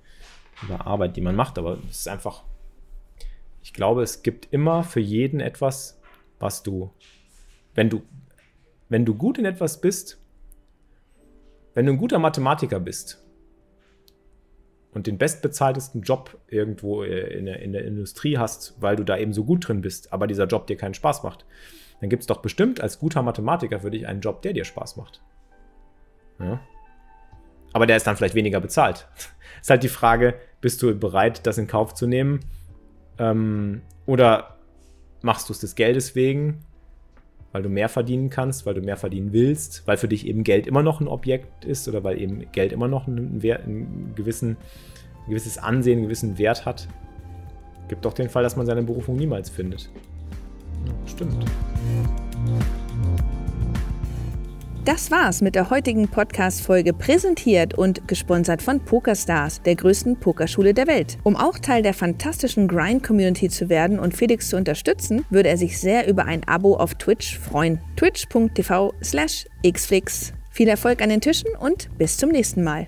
über Arbeit, die man macht, aber es ist einfach, ich glaube, es gibt immer für jeden etwas, was du, wenn du, wenn du gut in etwas bist, wenn du ein guter Mathematiker bist, und den bestbezahltesten Job irgendwo äh, in der, in der Industrie hast, weil du da eben so gut drin bist, aber dieser Job dir keinen Spaß macht, dann gibt es doch bestimmt als guter Mathematiker für dich einen Job, der dir Spaß macht. Ja. Aber der ist dann vielleicht weniger bezahlt. ist halt die Frage, bist du bereit, das in Kauf zu nehmen? Ähm, oder machst du es des Geldes wegen, weil du mehr verdienen kannst, weil du mehr verdienen willst, weil für dich eben Geld immer noch ein Objekt ist oder weil eben Geld immer noch einen, Wert, einen gewissen, ein gewisses Ansehen, einen gewissen Wert hat? Gibt doch den Fall, dass man seine Berufung niemals findet. Ja, stimmt. Das war's mit der heutigen Podcast-Folge, präsentiert und gesponsert von PokerStars, der größten Pokerschule der Welt. Um auch Teil der fantastischen Grind-Community zu werden und Felix zu unterstützen, würde er sich sehr über ein Abo auf Twitch freuen. twitch.tv slash xflix. Viel Erfolg an den Tischen und bis zum nächsten Mal.